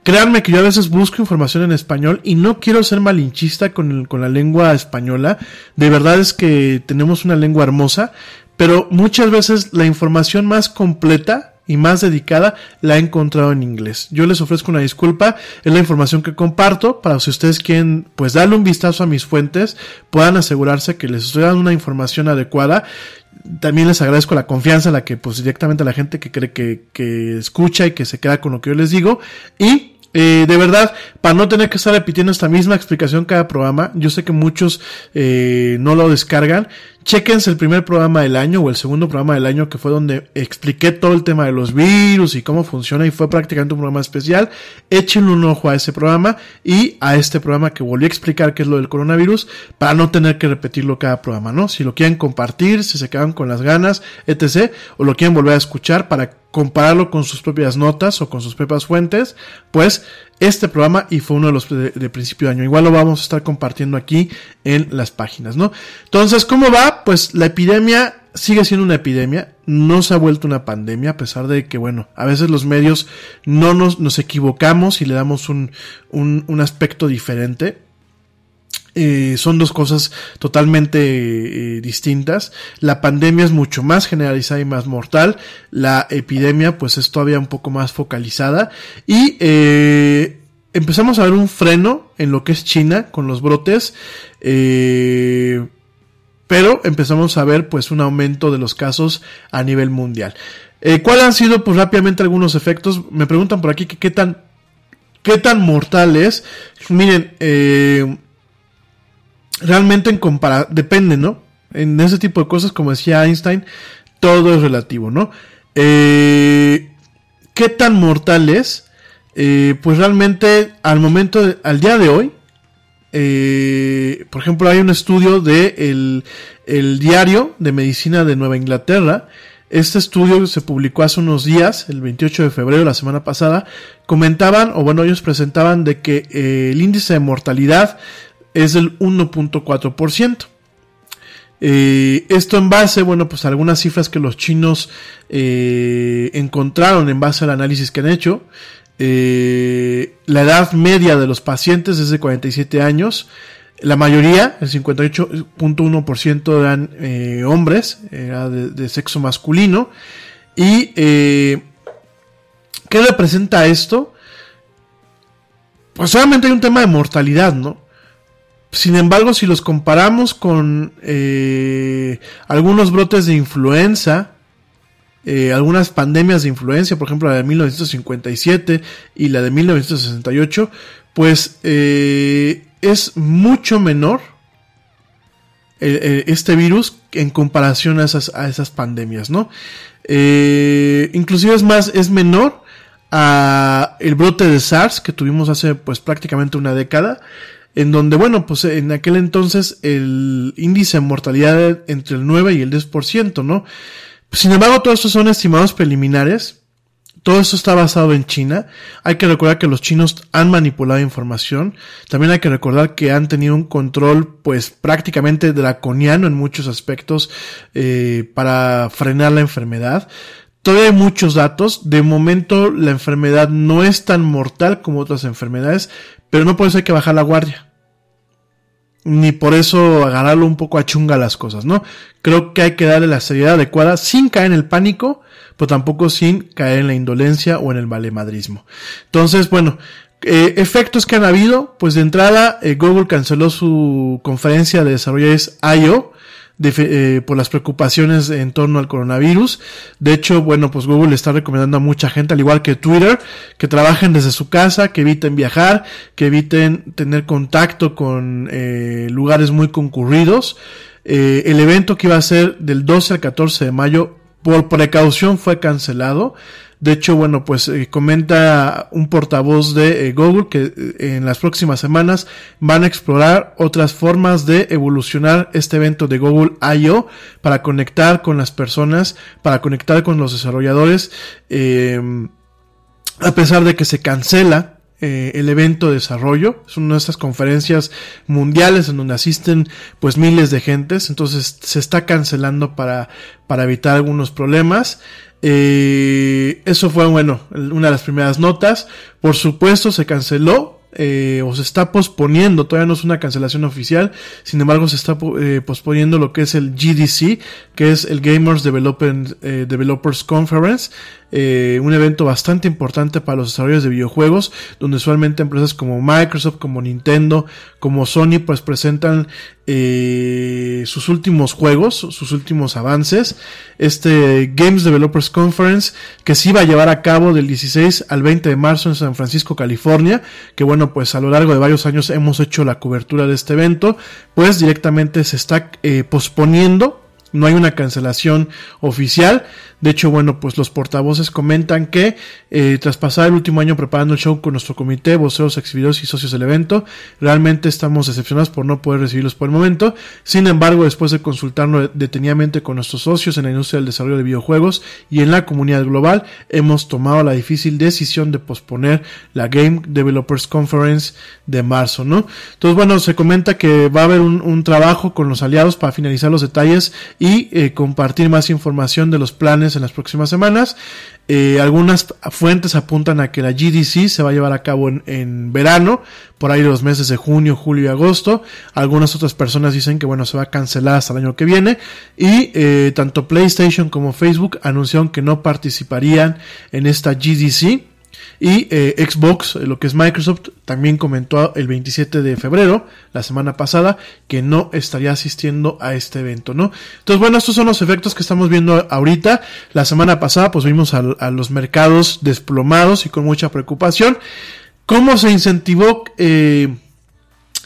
Créanme que yo a veces busco información en español y no quiero ser malinchista con, con la lengua española. De verdad es que tenemos una lengua hermosa, pero muchas veces la información más completa y más dedicada la he encontrado en inglés. Yo les ofrezco una disculpa, es la información que comparto para si ustedes quieren pues darle un vistazo a mis fuentes, puedan asegurarse que les estoy dando una información adecuada. También les agradezco la confianza, la que pues directamente la gente que cree que, que escucha y que se queda con lo que yo les digo y eh, de verdad, para no tener que estar repitiendo esta misma explicación cada programa, yo sé que muchos eh, no lo descargan. Chequense el primer programa del año o el segundo programa del año que fue donde expliqué todo el tema de los virus y cómo funciona y fue prácticamente un programa especial. Échenle un ojo a ese programa y a este programa que volví a explicar qué es lo del coronavirus para no tener que repetirlo cada programa, ¿no? Si lo quieren compartir, si se quedan con las ganas, etc. o lo quieren volver a escuchar para compararlo con sus propias notas o con sus propias fuentes, pues este programa y fue uno de los de, principio de año. Igual lo vamos a estar compartiendo aquí en las páginas, ¿no? Entonces, ¿cómo va? Pues la epidemia sigue siendo una epidemia, no se ha vuelto una pandemia, a pesar de que, bueno, a veces los medios no nos, nos equivocamos y le damos un, un, un aspecto diferente. Eh, son dos cosas totalmente eh, distintas. La pandemia es mucho más generalizada y más mortal. La epidemia pues es todavía un poco más focalizada. Y eh, empezamos a ver un freno en lo que es China con los brotes. pero empezamos a ver pues un aumento de los casos a nivel mundial. ¿Cuáles han sido pues rápidamente algunos efectos? Me preguntan por aquí que qué tan, qué tan mortal es. Miren, eh, realmente en compara depende, ¿no? En ese tipo de cosas, como decía Einstein, todo es relativo, ¿no? Eh, ¿Qué tan mortal es? Eh, pues realmente al momento, al día de hoy, eh, por ejemplo, hay un estudio de el, diario de medicina de Nueva Inglaterra. Este estudio se publicó hace unos días, el 28 de febrero, la semana pasada. Comentaban, o bueno, ellos presentaban de que el índice de mortalidad es del 1.4%. Eh, esto en base, bueno, pues algunas cifras que los chinos eh, encontraron en base al análisis que han hecho. Eh, la edad media de los pacientes es de 47 años. La mayoría, el 58.1% eran hombres, era de, de, sexo masculino. ¿Y qué representa esto? Pues solamente hay un tema de mortalidad, ¿no? Sin embargo, si los comparamos con eh, algunos brotes de influenza, eh, algunas pandemias de influenza, por ejemplo la de 1957 y la de 1968, pues eh, es mucho menor este virus en comparación a esas, a esas pandemias, ¿no? inclusive es más, es menor a el brote de SARS que tuvimos hace pues prácticamente una década en donde, bueno, pues en aquel entonces el índice de mortalidad entre el 9 y el 10%, ¿no? Sin embargo, todos estos son estimados preliminares. Todo esto está basado en China. Hay que recordar que los chinos han manipulado información. También hay que recordar que han tenido un control, pues prácticamente draconiano en muchos aspectos eh, para frenar la enfermedad. Todavía hay muchos datos. De momento la enfermedad no es tan mortal como otras enfermedades, pero no por eso hay que bajar la guardia. Ni por eso agarrarlo un poco a chunga las cosas, ¿no? Creo que hay que darle la seriedad adecuada sin caer en el pánico, pero tampoco sin caer en la indolencia o en el malemadrismo. Entonces, bueno, eh, efectos que han habido, pues de entrada eh, Google canceló su conferencia de desarrolladores I.O., de, eh, por las preocupaciones en torno al coronavirus. De hecho, bueno, pues Google está recomendando a mucha gente, al igual que Twitter, que trabajen desde su casa, que eviten viajar, que eviten tener contacto con eh, lugares muy concurridos. Eh, el evento que iba a ser del 12 al 14 de mayo por precaución fue cancelado. De hecho, bueno, pues eh, comenta un portavoz de eh, Google que eh, en las próximas semanas van a explorar otras formas de evolucionar este evento de Google I.O. para conectar con las personas, para conectar con los desarrolladores. a pesar de que se cancela el evento de desarrollo. Es una de estas conferencias mundiales en donde asisten pues miles de gentes. Entonces se está cancelando para, para evitar algunos problemas. Eh, eso fue, bueno, una de las primeras notas. Por supuesto, se canceló eh, o se está posponiendo, todavía no es una cancelación oficial, sin embargo se está eh, posponiendo lo que es el GDC, que es el Gamers Developers Conference, eh, un evento bastante importante para los desarrolladores de videojuegos, donde usualmente empresas como Microsoft, como Nintendo, como Sony, pues presentan eh, sus últimos juegos, sus últimos avances. Este Games Developers Conference, que se iba a llevar a cabo del 16 al 20 de marzo en San Francisco, California, que bueno, pues a lo largo de varios años hemos hecho la cobertura de este evento, pues directamente se está eh, posponiendo no hay una cancelación oficial. De hecho, bueno, pues los portavoces comentan que eh, tras pasar el último año preparando el show con nuestro comité, voceros, exhibidores y socios del evento, realmente estamos decepcionados por no poder recibirlos por el momento. Sin embargo, después de consultarnos detenidamente con nuestros socios en la industria del desarrollo de videojuegos y en la comunidad global, hemos tomado la difícil decisión de posponer la Game Developers Conference de marzo, ¿no? Entonces, bueno, se comenta que va a haber un, trabajo con los aliados para finalizar los detalles y eh, compartir más información de los planes en las próximas semanas. Eh, algunas fuentes apuntan a que la GDC se va a llevar a cabo en, verano, por ahí los meses de junio, julio y agosto. Algunas otras personas dicen que bueno, se va a cancelar hasta el año que viene. Y eh, tanto PlayStation como Facebook anunciaron que no participarían en esta GDC. Y eh, Xbox, lo que es Microsoft, también comentó el 27 de febrero, la semana pasada, que no estaría asistiendo a este evento, ¿no? Entonces, bueno, estos son los efectos que estamos viendo ahorita. La semana pasada, pues vimos a, los mercados desplomados y con mucha preocupación. ¿Cómo se incentivó eh,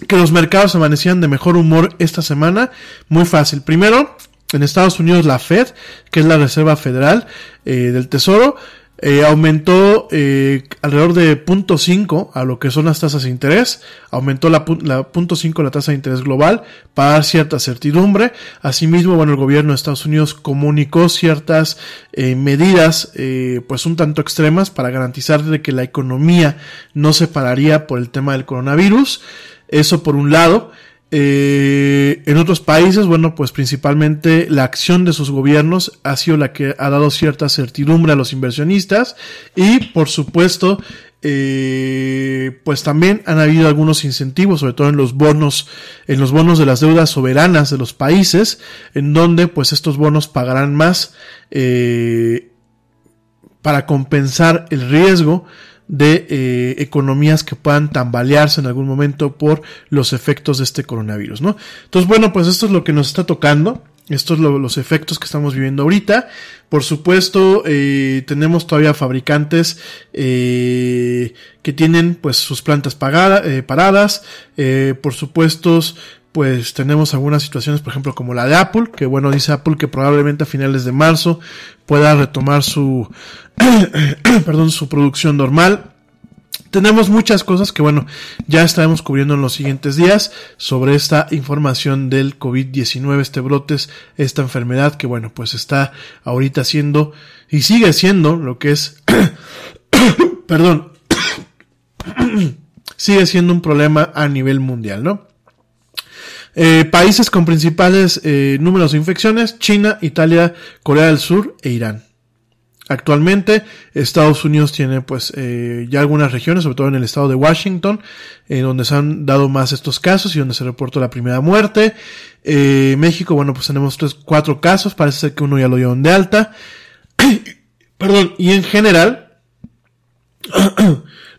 que los mercados amanecían de mejor humor esta semana? Muy fácil. Primero, en Estados Unidos la Fed, que es la Reserva Federal eh, del Tesoro, eh, aumentó eh, alrededor de 0.5 a lo que son las tasas de interés, aumentó la, la 0.5 la tasa de interés global para dar cierta certidumbre. Asimismo, bueno, el gobierno de Estados Unidos comunicó ciertas eh, medidas, eh, pues un tanto extremas para garantizar de que la economía no se pararía por el tema del coronavirus. Eso por un lado. Eh, en otros países, bueno, pues principalmente la acción de sus gobiernos ha sido la que ha dado cierta certidumbre a los inversionistas y, por supuesto, eh, pues también han habido algunos incentivos, sobre todo en los bonos, en los bonos de las deudas soberanas de los países, en donde pues estos bonos pagarán más eh, para compensar el riesgo de eh, economías que puedan tambalearse en algún momento por los efectos de este coronavirus, ¿no? Entonces, bueno, pues esto es lo que nos está tocando. Estos son los efectos que estamos viviendo ahorita. Por supuesto, eh, tenemos todavía fabricantes eh, que tienen pues sus plantas pagada, eh, paradas. Eh, por supuesto, pues tenemos algunas situaciones, por ejemplo, como la de Apple, que bueno, dice Apple que probablemente a finales de marzo pueda retomar su, [CLEARS THROAT] perdón, su producción normal. Tenemos muchas cosas que bueno, ya estaremos cubriendo en los siguientes días sobre esta información del COVID-19, este brotes, esta enfermedad que bueno, pues está ahorita siendo y sigue siendo lo que es, [CLEARS THROAT] perdón, [CLEARS THROAT] sigue siendo un problema a nivel mundial, ¿no? Eh, países con principales eh, números de infecciones, China, Italia, Corea del Sur e Irán. Actualmente Estados Unidos tiene pues eh, ya algunas regiones, sobre todo en el estado de Washington, en donde se han dado más estos casos y donde se reportó la primera muerte. México, bueno, pues tenemos tres, cuatro casos, parece ser que uno ya lo dieron de alta. [COUGHS] Perdón, y en general, [COUGHS]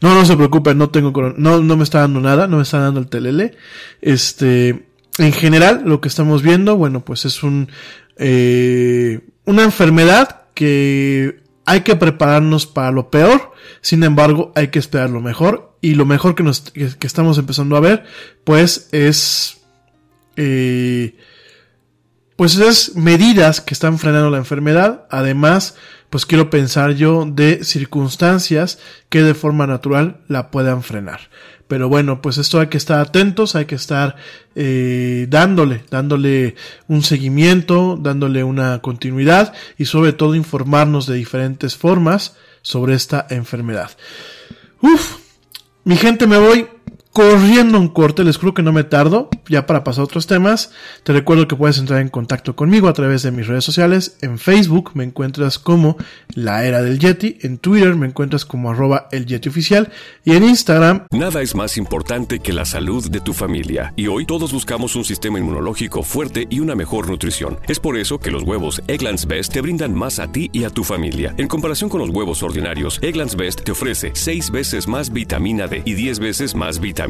no, no se preocupen, no tengo, no, no me está dando nada, no me está dando el telele. Este, en general, lo que estamos viendo, bueno, pues es un, eh, una enfermedad que hay que prepararnos para lo peor, sin embargo, hay que esperar lo mejor. Y lo mejor que, nos, que, estamos empezando a ver, pues es, eh, pues es medidas que están frenando la enfermedad. Además, pues quiero pensar yo de circunstancias que de forma natural la puedan frenar. Pero bueno, pues esto hay que estar atentos, hay que estar eh, dándole, dándole un seguimiento, dándole una continuidad y sobre todo informarnos de diferentes formas sobre esta enfermedad. Uf, mi gente, me voy corriendo un corte, les juro que no me tardo, ya para pasar a otros temas. Te recuerdo que puedes entrar en contacto conmigo a través de mis redes sociales. En Facebook me encuentras como La Era del Yeti, en Twitter me encuentras como arroba el Yeti Oficial y en Instagram. Nada es más importante que la salud de tu familia y hoy todos buscamos un sistema inmunológico fuerte y una mejor nutrición. Es por eso que los huevos Egglands Best te brindan más a ti y a tu familia. En comparación con los huevos ordinarios, Egglands Best te ofrece 6 veces más vitamina D y 10 veces más vitamina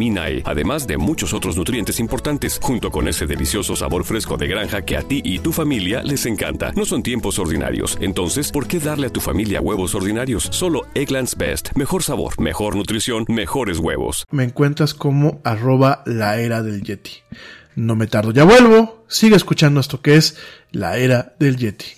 E, además de muchos otros nutrientes importantes, junto con ese delicioso sabor fresco de granja que a ti y tu familia les encanta. No son tiempos ordinarios, entonces, ¿por qué darle a tu familia huevos ordinarios? Solo Egglands Best. Mejor sabor, mejor nutrición, mejores huevos. Me encuentras como arroba la era del Yeti. No me tardo, ya vuelvo. Sigue escuchando esto que es la era del Yeti.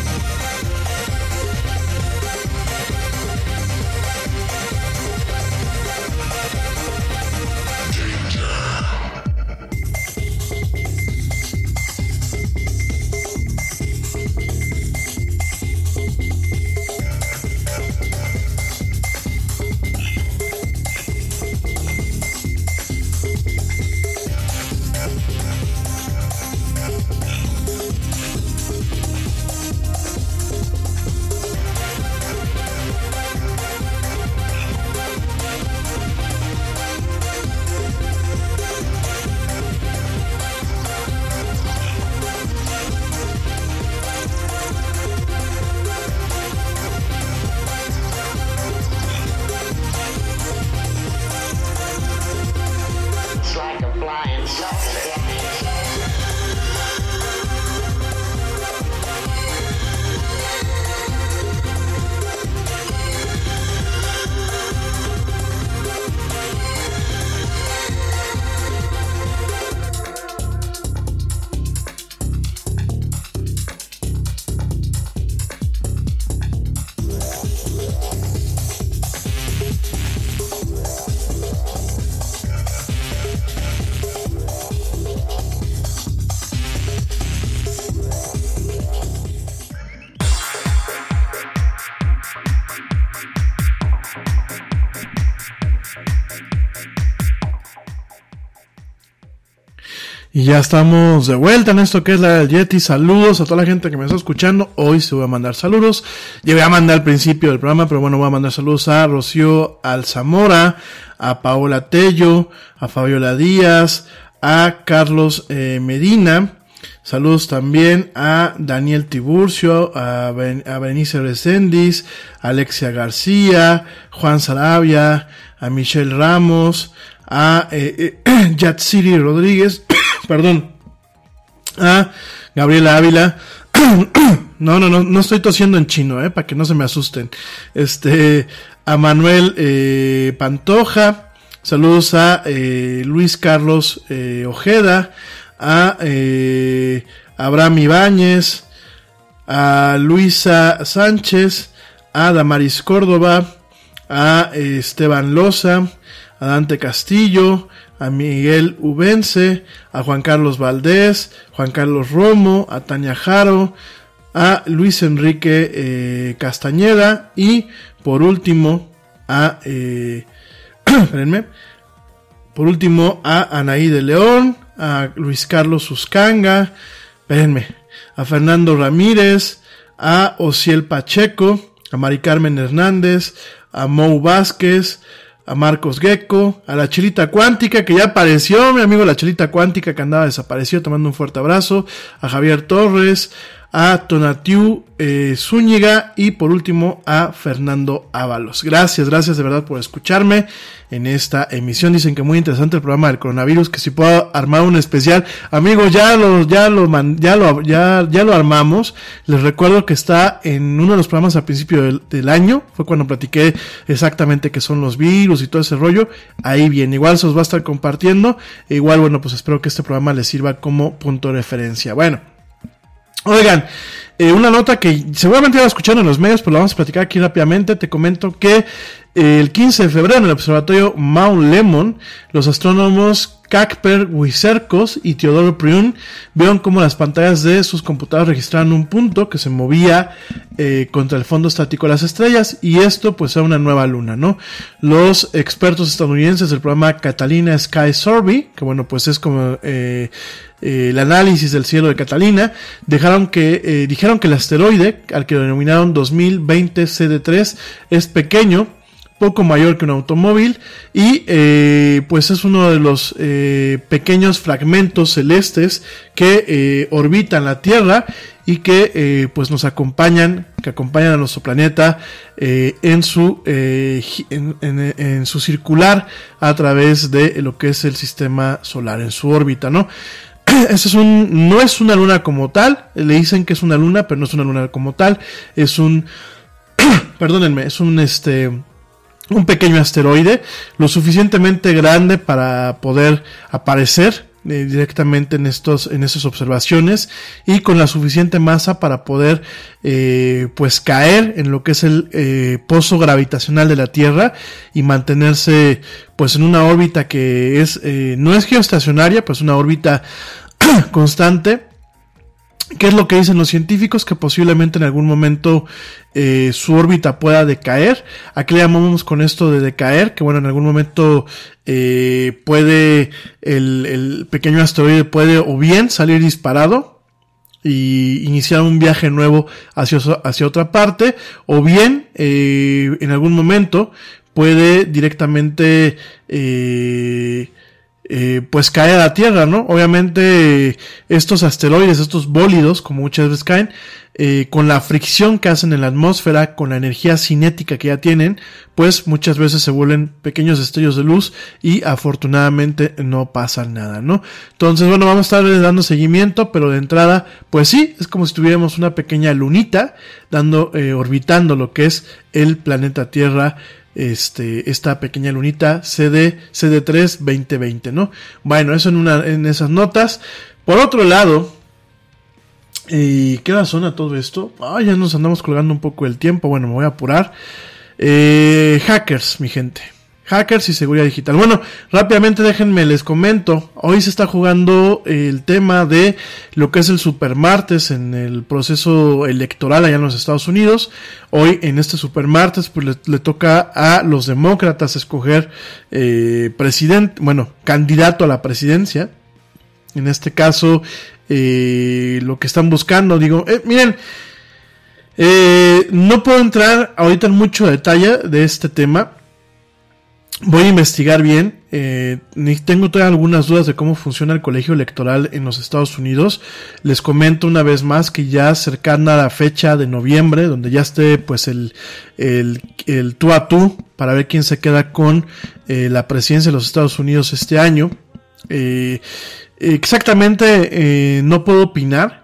Ya estamos de vuelta en esto que es la del Yeti. Saludos a toda la gente que me está escuchando. Hoy se voy a mandar saludos. Voy a mandar al principio del programa, pero bueno, voy a mandar saludos a Rocío Alzamora, a Paola Tello, a Fabiola Díaz, a Carlos eh, Medina. Saludos también a Daniel Tiburcio, a, ben, a Recendis, a Alexia García, Juan Sarabia, a Michelle Ramos, a eh, eh, [CLEARS THROAT] Yatsiri Rodríguez, perdón, a Gabriela Ávila. [CLEARS THROAT] no, no, no, no estoy tosiendo en chino, eh, para que no se me asusten. Este, a Manuel eh, Pantoja, saludos a eh, Luis Carlos eh, Ojeda, a Abraham Ibáñez, a Luisa Sánchez, a Damaris Córdoba, a Esteban Loza, a Dante Castillo, a Miguel Ubense, a Juan Carlos Valdés, Juan Carlos Romo, a Tania Jaro, a Luis Enrique eh, Castañeda y por último a eh, [CLEARS THROAT] por último a Anaí de León, a Luis Carlos Suscanga, espérenme, a Fernando Ramírez, a Ociel Pacheco, a Mari Carmen Hernández, a Mou Vázquez, a Marcos Gecko, a la Chelita Cuántica que ya apareció, mi amigo la Chelita Cuántica que andaba desaparecido, tomando un fuerte abrazo, a Javier Torres, a Tonatiu eh, Zúñiga y por último a Fernando Ábalos. Gracias, gracias de verdad por escucharme en esta emisión. Dicen que muy interesante el programa del coronavirus, que si puedo armar un especial. Amigos, ya lo, ya lo, ya lo, ya, lo armamos. Les recuerdo que está en uno de los programas al principio del, del año. Fue cuando platiqué exactamente qué son los virus y todo ese rollo. Ahí bien, igual se os va a estar compartiendo. E igual, bueno, pues espero que este programa les sirva como punto de referencia. Bueno. Oigan, eh, una nota que seguramente ya escuchando en los medios, pero la vamos a platicar aquí rápidamente. Te comento que eh, el 15 de febrero en el observatorio Mount Lemon, los astrónomos Kakper Wiserkos y Teodoro Priun vieron cómo las pantallas de sus computadoras registraron un punto que se movía eh, contra el fondo estático de las estrellas y esto pues era una nueva luna, ¿no? Los expertos estadounidenses del programa Catalina Sky Survey, que bueno pues es como eh, el análisis del cielo de Catalina, dejaron que, eh, dijeron que el asteroide, al que denominaron 2020 CD3, es pequeño, poco mayor que un automóvil y eh, pues es uno de los pequeños fragmentos celestes que orbitan la Tierra y que pues nos acompañan que acompañan a nuestro planeta en su en su circular a través de lo que es el sistema solar en su órbita no [CLEARS THROAT] ese es un, no es una luna como tal, le dicen que es una luna, pero no es una luna como tal, es un, [CLEARS THROAT] perdónenme, es un, este, un pequeño asteroide, lo suficientemente grande para poder aparecer eh, directamente en estos en esas observaciones y con la suficiente masa para poder eh, pues caer en lo que es el eh, pozo gravitacional de la Tierra y mantenerse pues en una órbita que es no es geoestacionaria pues una órbita [CLEARS THROAT] constante ¿Qué es lo que dicen los científicos? Que posiblemente en algún momento eh, su órbita pueda decaer. ¿A qué le llamamos con esto de decaer? Que bueno, en algún momento eh, puede el, el, pequeño asteroide puede o bien salir disparado y iniciar un viaje nuevo hacia, hacia otra parte, o bien eh, en algún momento puede directamente eh, eh, pues cae a la Tierra, ¿no? Obviamente estos asteroides, estos bólidos, como muchas veces caen, eh, con la fricción que hacen en la atmósfera, con la energía cinética que ya tienen, pues muchas veces se vuelven pequeños destellos de luz y afortunadamente no pasa nada, ¿no? Entonces, bueno, vamos a estar dando seguimiento, pero de entrada, pues sí, es como si tuviéramos una pequeña lunita dando, eh, orbitando lo que es el planeta Tierra este, esta pequeña lunita CD, CD3 2020, ¿no? Bueno, eso en, una, en esas notas. Por otro lado, ¿y qué razón a todo esto? Ah, ya nos andamos colgando un poco el tiempo, bueno, me voy a apurar. Eh, hackers, mi gente hackers y seguridad digital. Bueno, rápidamente déjenme les comento. Hoy se está jugando el tema de lo que es el supermartes en el proceso electoral allá en los Estados Unidos. Hoy en este supermartes pues le, toca a los demócratas escoger eh, presidente, bueno, candidato a la presidencia. En este caso, eh, lo que están buscando, digo, eh, miren, no puedo entrar ahorita en mucho detalle de este tema Voy a investigar bien. Eh, tengo todavía algunas dudas de cómo funciona el colegio electoral en los Estados Unidos. Les comento una vez más que ya cercana a la fecha de noviembre, donde ya esté pues el, el, el tú a tú para ver quién se queda con eh, la presidencia de los Estados Unidos este año. Eh, exactamente eh, no puedo opinar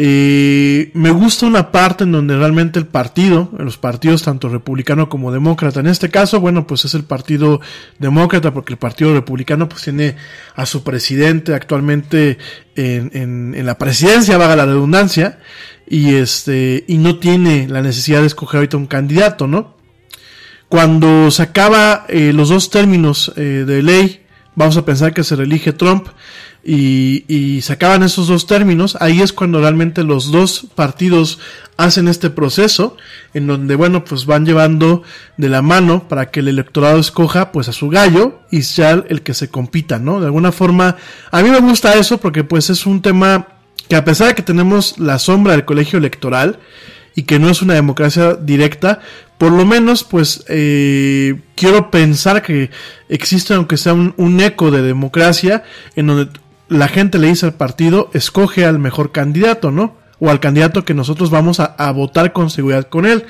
eh, me gusta una parte en donde realmente el partido, los partidos tanto republicano como demócrata, en este caso, bueno, pues es el partido demócrata porque el partido republicano pues tiene a su presidente actualmente en, la presidencia, vaga la redundancia, y este, y no tiene la necesidad de escoger ahorita un candidato, ¿no? Cuando se acaba eh, los dos términos eh, de ley, vamos a pensar que se reelige Trump, y, y se acaban esos dos términos, ahí es cuando realmente los dos partidos hacen este proceso en donde, bueno, pues van llevando de la mano para que el electorado escoja pues a su gallo y sea el que se compita, ¿no? De alguna forma, a mí me gusta eso porque pues es un tema que a pesar de que tenemos la sombra del colegio electoral y que no es una democracia directa, por lo menos pues eh, quiero pensar que existe aunque sea un eco de democracia en donde la gente le dice al partido, escoge al mejor candidato, ¿no? O al candidato que nosotros vamos a, votar con seguridad con él.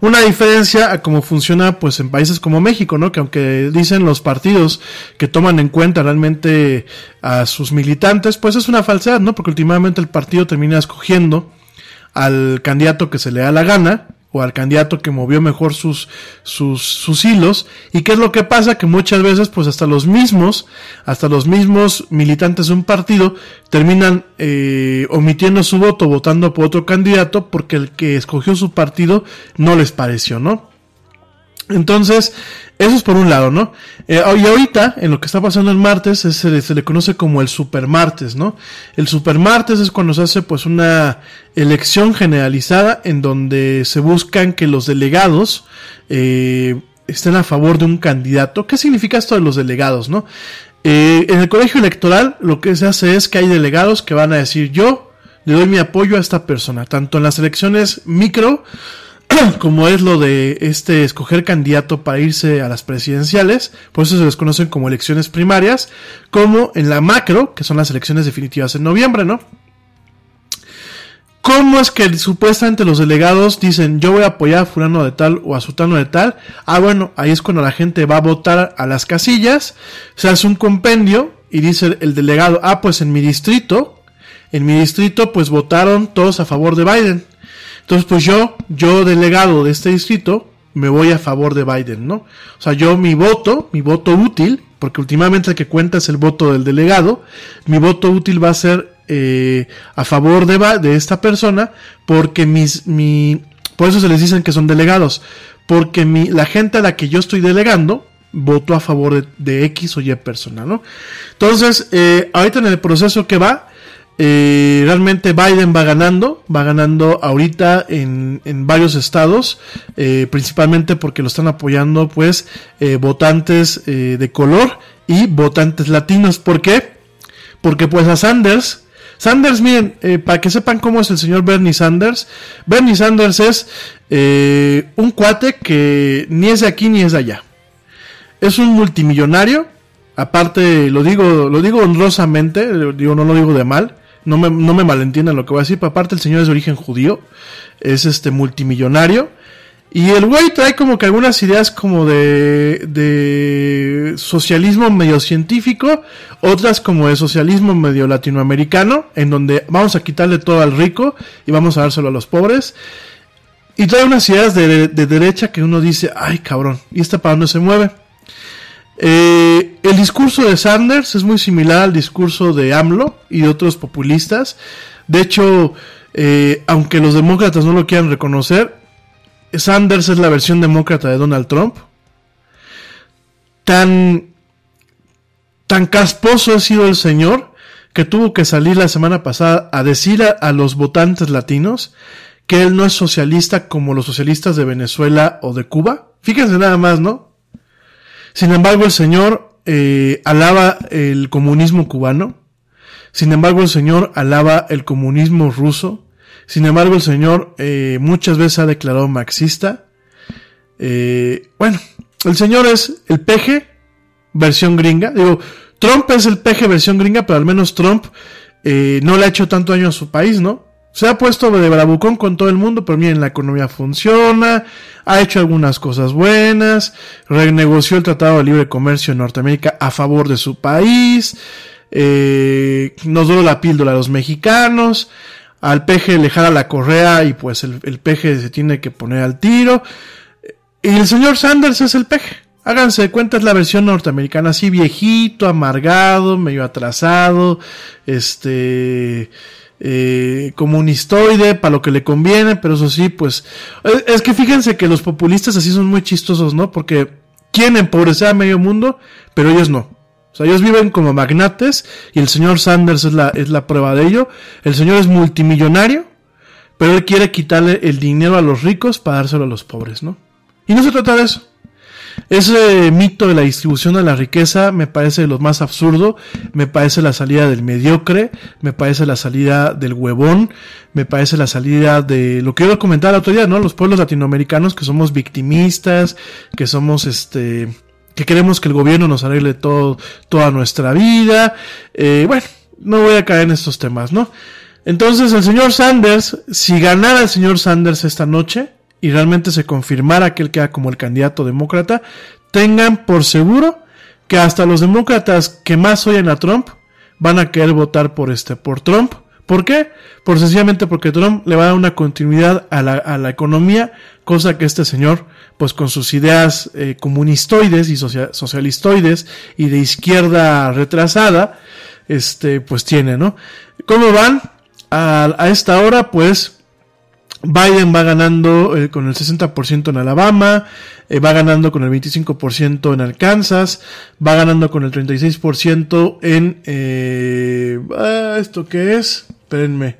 Una diferencia a cómo funciona pues en países como México, ¿no? Que aunque dicen los partidos que toman en cuenta realmente a sus militantes, pues es una falsedad, ¿no? Porque últimamente el partido termina escogiendo al candidato que se le da la gana o al candidato que movió mejor sus, sus, sus hilos. ¿Y qué es lo que pasa? Que muchas veces, pues hasta los mismos, hasta los mismos militantes de un partido terminan eh, omitiendo su voto, votando por otro candidato, porque el que escogió su partido no les pareció, ¿no? Entonces, eso es por un lado, ¿no? Eh, y ahorita, en lo que está pasando el martes, se, le conoce como el supermartes, ¿no? El supermartes es cuando se hace pues una elección generalizada en donde se buscan que los delegados eh, estén a favor de un candidato. ¿Qué significa esto de los delegados, no? Eh, en el colegio electoral lo que se hace es que hay delegados que van a decir yo le doy mi apoyo a esta persona, tanto en las elecciones micro, [CLEARS THROAT] como es lo de este escoger candidato para irse a las presidenciales, por eso se les conocen como elecciones primarias, como en la macro, que son las elecciones definitivas en noviembre, ¿no? ¿Cómo es que supuestamente los delegados dicen yo voy a apoyar a fulano de tal o a sutano de tal? Ah, bueno, ahí es cuando la gente va a votar a las casillas, se hace un compendio y dice el delegado, ah, pues en mi distrito, en mi distrito pues votaron todos a favor de Biden. Entonces, pues yo, yo delegado de este distrito, me voy a favor de Biden, ¿no? O sea, yo mi voto, mi voto útil, porque últimamente el que cuenta es el voto del delegado, mi voto útil va a ser eh, a favor de, esta persona, porque mis, mi, por eso se les dicen que son delegados, porque mi, la gente a la que yo estoy delegando, votó a favor de, de X o Y persona, ¿no? Entonces, eh, ahorita en el proceso que va, eh, realmente Biden va ganando, va ganando ahorita en, en varios estados, eh, principalmente porque lo están apoyando pues eh, votantes de color y votantes latinos. ¿Por qué? Porque pues a Sanders, Sanders, miren, para que sepan cómo es el señor Bernie Sanders, Bernie Sanders es un cuate que ni es de aquí ni es de allá. Es un multimillonario, aparte lo digo, lo digo honrosamente, digo, no lo digo de mal, no me, no me malentiendan lo que voy a decir, pero aparte el señor es de origen judío, es este multimillonario. Y el güey trae como que algunas ideas como de, de socialismo medio científico, otras como de socialismo medio latinoamericano, en donde vamos a quitarle todo al rico y vamos a dárselo a los pobres. Y trae unas ideas de, de derecha que uno dice, ay cabrón, ¿y esta para dónde se mueve? Eh, el discurso de Sanders es muy similar al discurso de AMLO y de otros populistas. De hecho, eh, aunque los demócratas no lo quieran reconocer, Sanders es la versión demócrata de Donald Trump. Tan, tan casposo ha sido el señor que tuvo que salir la semana pasada a decir a, a los votantes latinos que él no es socialista como los socialistas de Venezuela o de Cuba. Fíjense nada más, ¿no? Sin embargo, el señor eh, alaba el comunismo cubano. Sin embargo, el señor alaba el comunismo ruso. Sin embargo, el señor eh, muchas veces ha declarado marxista. Eh, bueno, el señor es el peje versión gringa. Digo, Trump es el peje versión gringa, pero al menos Trump eh, no le ha hecho tanto daño a su país, ¿no? Se ha puesto de bravucón con todo el mundo, pero miren, la economía funciona, ha hecho algunas cosas buenas, renegoció el Tratado de Libre Comercio en Norteamérica a favor de su país, eh, nos dio la píldora a los mexicanos, al peje le jala la correa y pues el, el peje se tiene que poner al tiro. Y el señor Sanders es el peje. Háganse de cuenta, es la versión norteamericana, así viejito, amargado, medio atrasado, este, eh, comunistoide, para lo que le conviene, pero eso sí, pues, es, es, que fíjense que los populistas así son muy chistosos, ¿no? Porque quieren empobrecer a medio mundo, pero ellos no. O sea, ellos viven como magnates y el señor Sanders es la, es la prueba de ello. El señor es multimillonario, pero él quiere quitarle el dinero a los ricos para dárselo a los pobres, ¿no? Y no se trata de eso. Ese mito de la distribución de la riqueza me parece lo más absurdo, me parece la salida del mediocre, me parece la salida del huevón, me parece la salida de lo que yo comentaba el otro día, ¿no? Los pueblos latinoamericanos que somos victimistas, que somos este, que queremos que el gobierno nos arregle todo, toda nuestra vida. Eh, bueno, no voy a caer en estos temas, ¿no? Entonces el señor Sanders, si ganara el señor Sanders esta noche, y realmente se confirmara que él queda como el candidato demócrata, tengan por seguro que hasta los demócratas que más oyen a Trump van a querer votar por este, por Trump. ¿Por qué? Por sencillamente porque Trump le va a dar una continuidad a la, economía, cosa que este señor, pues con sus ideas eh, comunistoides y social, socialistoides y de izquierda retrasada, este, pues tiene, ¿no? ¿Cómo van? A esta hora, pues, Biden va ganando eh, con el 60% en Alabama, eh, va ganando con el 25% en Arkansas, va ganando con el 36% en... Eh, ah, ¿Esto qué es? Espérenme.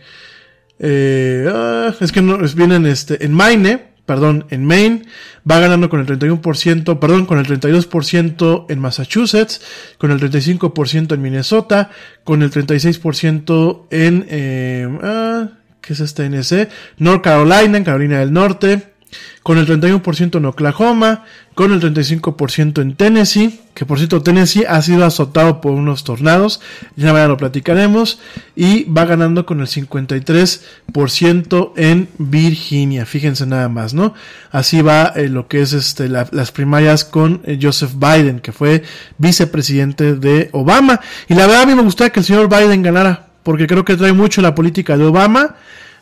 Eh, ah, es que no, vienen este, en Maine, perdón, en Maine, va ganando con el 31%, perdón, con el 32% en Massachusetts, con el 35% en Minnesota, con el 36% en... Eh, ah, que es este NC, North Carolina, en Carolina del Norte, con el 31% en Oklahoma, con el 35% en Tennessee, que por cierto Tennessee ha sido azotado por unos tornados, ya mañana lo platicaremos, y va ganando con el 53% en Virginia, fíjense nada más, ¿no? Así va eh, lo que es este, la, las primarias con eh, Joseph Biden, que fue vicepresidente de Obama, y la verdad a mí me gustaría que el señor Biden ganara, porque creo que trae mucho la política de Obama,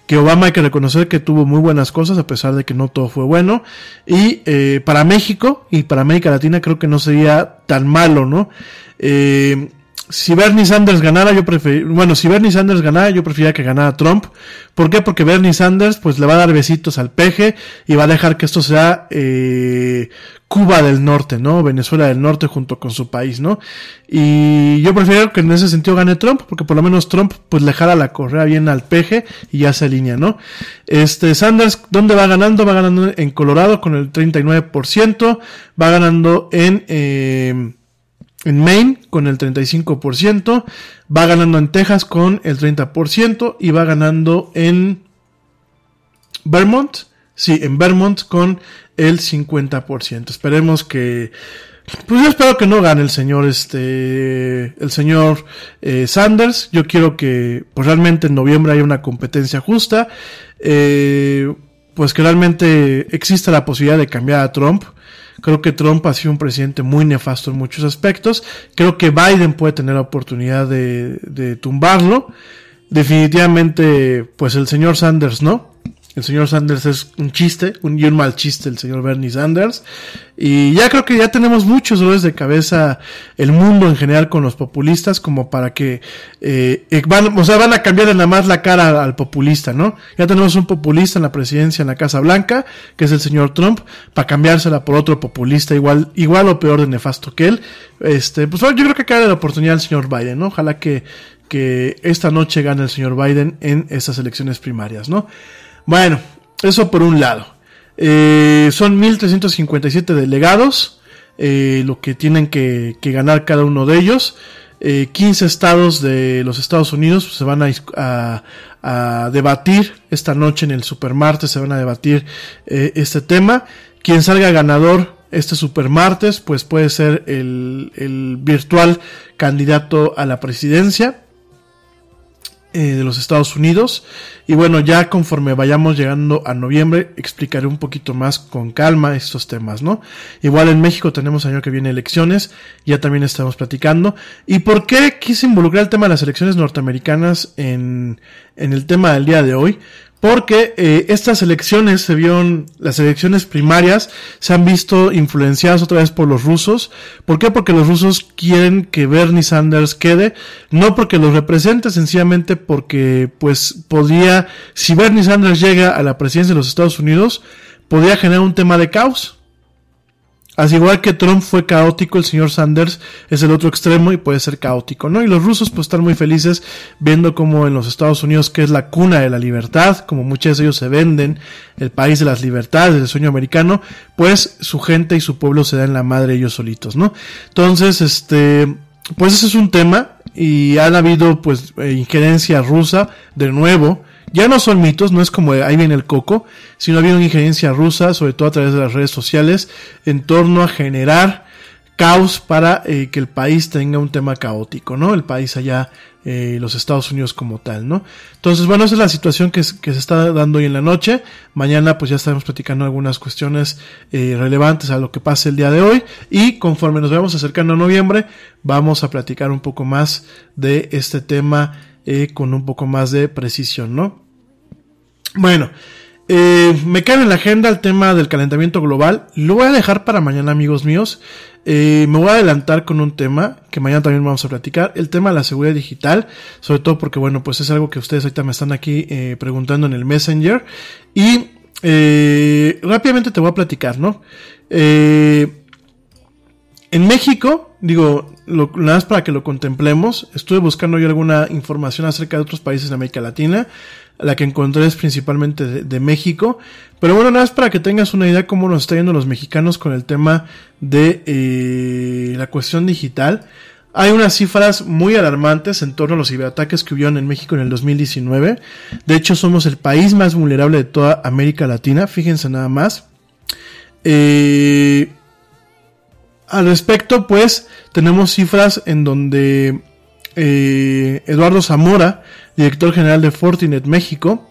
que Obama hay que reconocer que tuvo muy buenas cosas a pesar de que no todo fue bueno. Y eh, para México y para América Latina creo que no sería tan malo, ¿no? Eh, si Bernie Sanders ganara, yo preferiría, bueno, si Bernie Sanders ganara, yo preferiría que ganara Trump. ¿Por qué? Porque Bernie Sanders, pues le va a dar besitos al peje y va a dejar que esto sea eh, Cuba del Norte, ¿no? Venezuela del Norte junto con su país, ¿no? Y yo prefiero que en ese sentido gane Trump, porque por lo menos Trump, pues le jala la correa bien al peje y ya se alinea, ¿no? Este, Sanders, ¿dónde va ganando? Va ganando en Colorado con el 39%, va ganando en, eh, en Maine con el 35%, va ganando en Texas con el 30% y va ganando en Vermont, sí, en Vermont con el 50%. Esperemos que pues yo espero que no gane el señor este el señor eh, Sanders. Yo quiero que pues realmente en noviembre haya una competencia justa. Eh, pues que realmente exista la posibilidad de cambiar a Trump. Creo que Trump ha sido un presidente muy nefasto en muchos aspectos. Creo que Biden puede tener la oportunidad de, de tumbarlo. Definitivamente, pues el señor Sanders no. El señor Sanders es un chiste, un, y un mal chiste, el señor Bernie Sanders. Y ya creo que ya tenemos muchos dolores de cabeza el mundo en general con los populistas, como para que, eh, eh, van, o sea, van a cambiar nada más la cara al populista, ¿no? Ya tenemos un populista en la presidencia en la Casa Blanca, que es el señor Trump, para cambiársela por otro populista igual, igual o peor de nefasto que él. Este, pues yo creo que cae la oportunidad al señor Biden, ¿no? Ojalá que, que esta noche gane el señor Biden en estas elecciones primarias, ¿no? Bueno, eso por un lado. Eh, son 1.357 delegados, eh, lo que tienen que, ganar cada uno de ellos. 15 eh, estados de los Estados Unidos se van a, debatir esta noche en el Supermartes, se van a debatir este tema. Quien salga ganador este Supermartes, pues puede ser el virtual candidato a la presidencia. Eh, de los Estados Unidos. Y bueno, ya conforme vayamos llegando a noviembre, explicaré un poquito más con calma estos temas, ¿no? Igual en México tenemos año que viene elecciones, ya también estamos platicando. ¿Y por qué quise involucrar el tema de las elecciones norteamericanas en, en el tema del día de hoy? Porque eh, estas elecciones se vieron, las elecciones primarias se han visto influenciadas otra vez por los rusos. ¿Por qué? Porque los rusos quieren que Bernie Sanders quede, no porque los represente, sencillamente porque pues podría, si Bernie Sanders llega a la presidencia de los Estados Unidos, podría generar un tema de caos. Así igual que Trump fue caótico, el señor Sanders es el otro extremo y puede ser caótico, ¿no? Y los rusos pues están muy felices viendo como en los Estados Unidos, que es la cuna de la libertad, como muchos de ellos se venden, el país de las libertades, el sueño americano, pues su gente y su pueblo se dan la madre ellos solitos, ¿no? Entonces, este, pues ese es un tema y han habido pues eh, injerencia rusa de nuevo, ya no son mitos, no es como ahí viene el coco, sino había una injerencia rusa, sobre todo a través de las redes sociales, en torno a generar caos para eh, que el país tenga un tema caótico, ¿no? El país allá, eh, los Estados Unidos como tal, ¿no? Entonces, bueno, esa es la situación que, se está dando hoy en la noche. Mañana pues ya estaremos platicando algunas cuestiones eh, relevantes a lo que pase el día de hoy. Y conforme nos vamos acercando a noviembre, vamos a platicar un poco más de este tema eh, con un poco más de precisión, ¿no? Bueno, eh, me cae en la agenda el tema del calentamiento global. Lo voy a dejar para mañana, amigos míos. Eh, me voy a adelantar con un tema que mañana también vamos a platicar. El tema de la seguridad digital. Sobre todo porque, bueno, pues es algo que ustedes ahorita me están aquí eh, preguntando en el Messenger. Y rápidamente te voy a platicar, ¿no? en México, digo, lo, nada más para que lo contemplemos. Estuve buscando yo alguna información acerca de otros países de América Latina. La que encontré es principalmente de, México. Pero bueno, nada más para que tengas una idea cómo nos está yendo los mexicanos con el tema de eh, la cuestión digital. Hay unas cifras muy alarmantes en torno a los ciberataques que hubieron en México en el 2019. De hecho, somos el país más vulnerable de toda América Latina. Fíjense nada más. Eh, al respecto, pues, tenemos cifras en donde eh, Eduardo Zamora, director general de Fortinet México,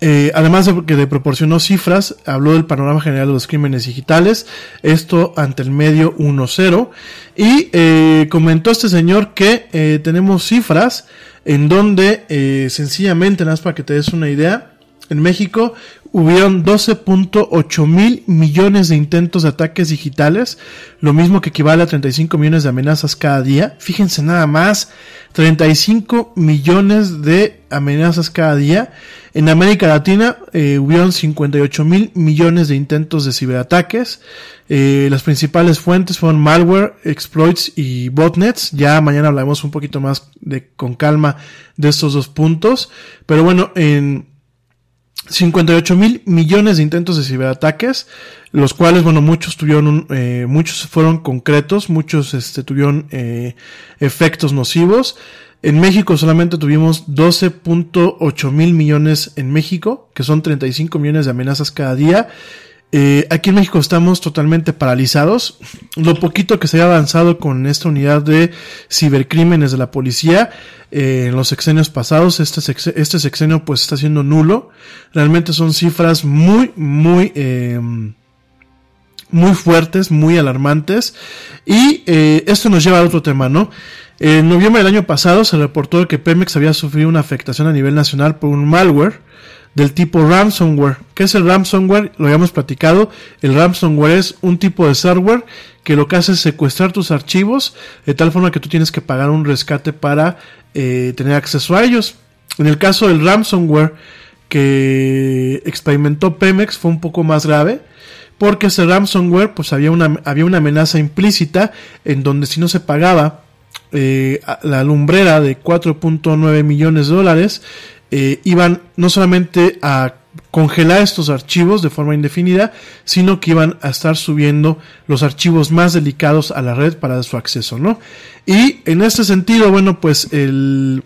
eh, además de que le proporcionó cifras, habló del panorama general de los crímenes digitales, esto ante el medio 1.0, y eh, comentó este señor que tenemos cifras en donde eh, sencillamente, nada más para que te des una idea, en México hubieron 12.8 mil millones de intentos de ataques digitales, lo mismo que equivale a 35 millones de amenazas cada día. Fíjense nada más, 35 millones de amenazas cada día. En América Latina eh, hubieron 58 mil millones de intentos de ciberataques. Eh, las principales fuentes fueron malware, exploits y botnets. Ya mañana hablaremos un poquito más de, con calma de estos dos puntos. Pero bueno, en 58 mil millones de intentos de ciberataques, los cuales, bueno, muchos tuvieron, eh, muchos fueron concretos, muchos este, tuvieron eh, efectos nocivos. En México solamente tuvimos 12.8 mil millones en México, que son 35 millones de amenazas cada día. Eh, aquí en México estamos totalmente paralizados. Lo poquito que se ha avanzado con esta unidad de cibercrímenes de la policía eh, en los sexenios pasados, este, este sexenio pues está siendo nulo. Realmente son cifras muy, muy, eh, muy fuertes, muy alarmantes. Y eh, esto nos lleva a otro tema, ¿no? En noviembre del año pasado se reportó que Pemex había sufrido una afectación a nivel nacional por un malware del tipo ransomware. ¿Qué es el ransomware? Lo habíamos platicado. El ransomware es un tipo de software que lo que hace es secuestrar tus archivos de tal forma que tú tienes que pagar un rescate para eh, tener acceso a ellos. En el caso del ransomware que experimentó Pemex fue un poco más grave porque ese ransomware pues había una, había una amenaza implícita en donde si no se pagaba eh, la lumbrera de 4.9 millones de dólares eh, iban no solamente a congelar estos archivos de forma indefinida, sino que iban a estar subiendo los archivos más delicados a la red para su acceso, ¿no? Y en este sentido, bueno, pues el,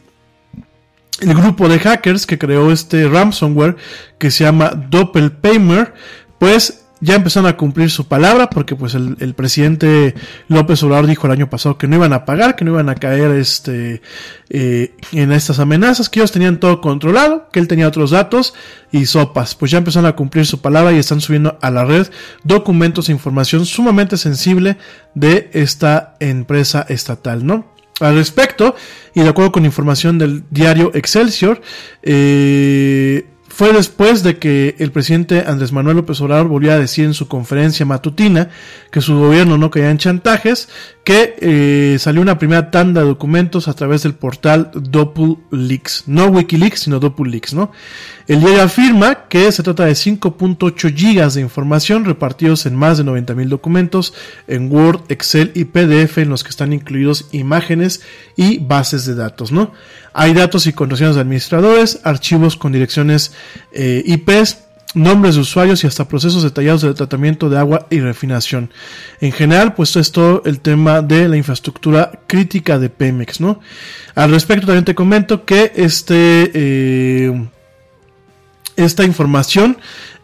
el grupo de hackers que creó este ransomware que se llama Doppelpaymer, pues ya empezaron a cumplir su palabra porque pues el, presidente López Obrador dijo el año pasado que no iban a pagar, que no iban a caer este eh, en estas amenazas, que ellos tenían todo controlado, que él tenía otros datos y sopas. Pues ya empezaron a cumplir su palabra y están subiendo a la red documentos e información sumamente sensible de esta empresa estatal, ¿no? Al respecto, y de acuerdo con información del diario Excelsior, eh, fue después de que el presidente Andrés Manuel López Obrador volvió a decir en su conferencia matutina que su gobierno no caía en chantajes, que eh, salió una primera tanda de documentos a través del portal Leaks, no Wikileaks, sino Leaks, ¿no? El diario afirma que se trata de 5.8 gigas de información repartidos en más de 90.000 documentos en Word, Excel y PDF en los que están incluidos imágenes y bases de datos, ¿no? Hay datos y contraseñas de administradores, archivos con direcciones eh, IPs, nombres de usuarios y hasta procesos detallados de tratamiento de agua y refinación. En general, pues es todo el tema de la infraestructura crítica de Pemex, ¿no? Al respecto también te comento que este... Eh, esta información.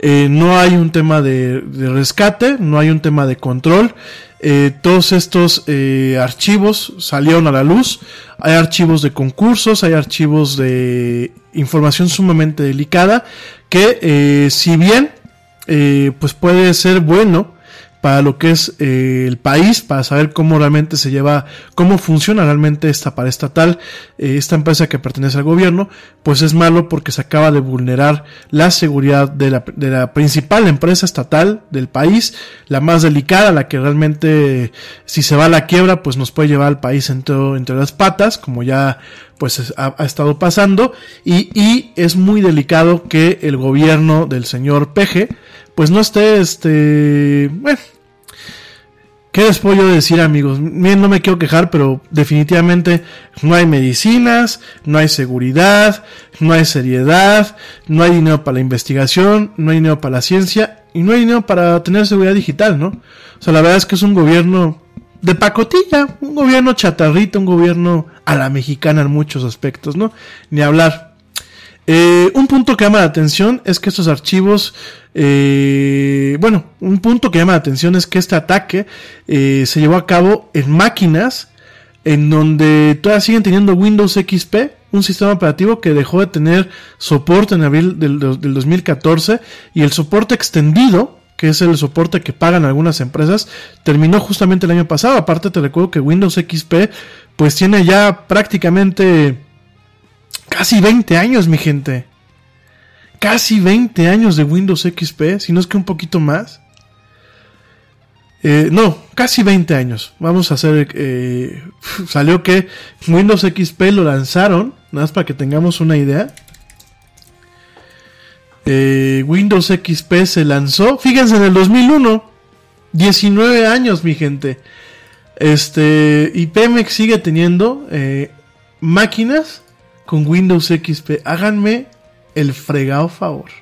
Eh, no hay un tema de, rescate, no hay un tema de control. Eh, todos estos eh, archivos salieron a la luz. Hay archivos de concursos, hay archivos de información sumamente delicada que si bien pues puede ser bueno para lo que es eh, el país, para saber cómo realmente se lleva, cómo funciona realmente esta paraestatal, eh, esta empresa que pertenece al gobierno, pues es malo porque se acaba de vulnerar la seguridad de la, de la principal empresa estatal del país, la más delicada, la que realmente, si se va a la quiebra, pues nos puede llevar al país entre, entre las patas, como ya pues ha, estado pasando y, y, es muy delicado que el gobierno del señor Peje pues no esté este bueno ¿Qué les puedo decir amigos? Bien, no me quiero quejar, pero definitivamente no hay medicinas, no hay seguridad, no hay seriedad, no hay dinero para la investigación, no hay dinero para la ciencia y no hay dinero para tener seguridad digital, ¿no? O sea, la verdad es que es un gobierno de pacotilla, un gobierno chatarrito, un gobierno a la mexicana en muchos aspectos, ¿no? Ni hablar. Eh, un punto que llama la atención es que estos archivos eh, bueno, un punto que llama la atención es que este ataque eh, se llevó a cabo en máquinas en donde todavía siguen teniendo Windows XP, un sistema operativo que dejó de tener soporte en abril del, del 2014 y el soporte extendido que es el soporte que pagan algunas empresas, terminó justamente el año pasado. Aparte te recuerdo que Windows XP pues tiene ya prácticamente casi 20 años, mi gente. Casi 20 años de Windows XP, si no es que un poquito más. Eh, no, casi 20 años. Vamos a hacer... Eh, [LAUGHS] salió que Windows XP lo lanzaron, nada más para que tengamos una idea. Eh, Windows XP se lanzó, fíjense, en el 2001. 19 años, mi gente. Este, y sigue teniendo máquinas con Windows XP. Háganme el fregado favor.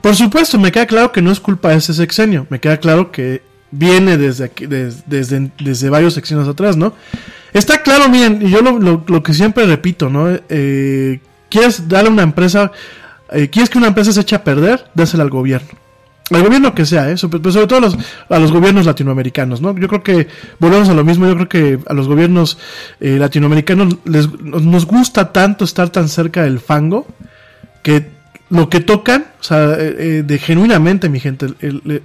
Por supuesto, me queda claro que no es culpa de ese sexenio. Me queda claro que viene desde, aquí, desde, desde, varios sexenios atrás, ¿no? Está claro, miren, y yo lo, que siempre repito, ¿no? Eh, quieres darle a una empresa, eh, quieres que una empresa se eche a perder, dásela al gobierno. Al gobierno que sea, ¿eh? sobre, sobre todo a los, a los, gobiernos latinoamericanos, ¿no? Yo creo que volvemos a lo mismo, yo creo que a los gobiernos eh, latinoamericanos les, nos gusta tanto estar tan cerca del fango que lo que tocan, o sea, eh, eh, de genuinamente, mi gente,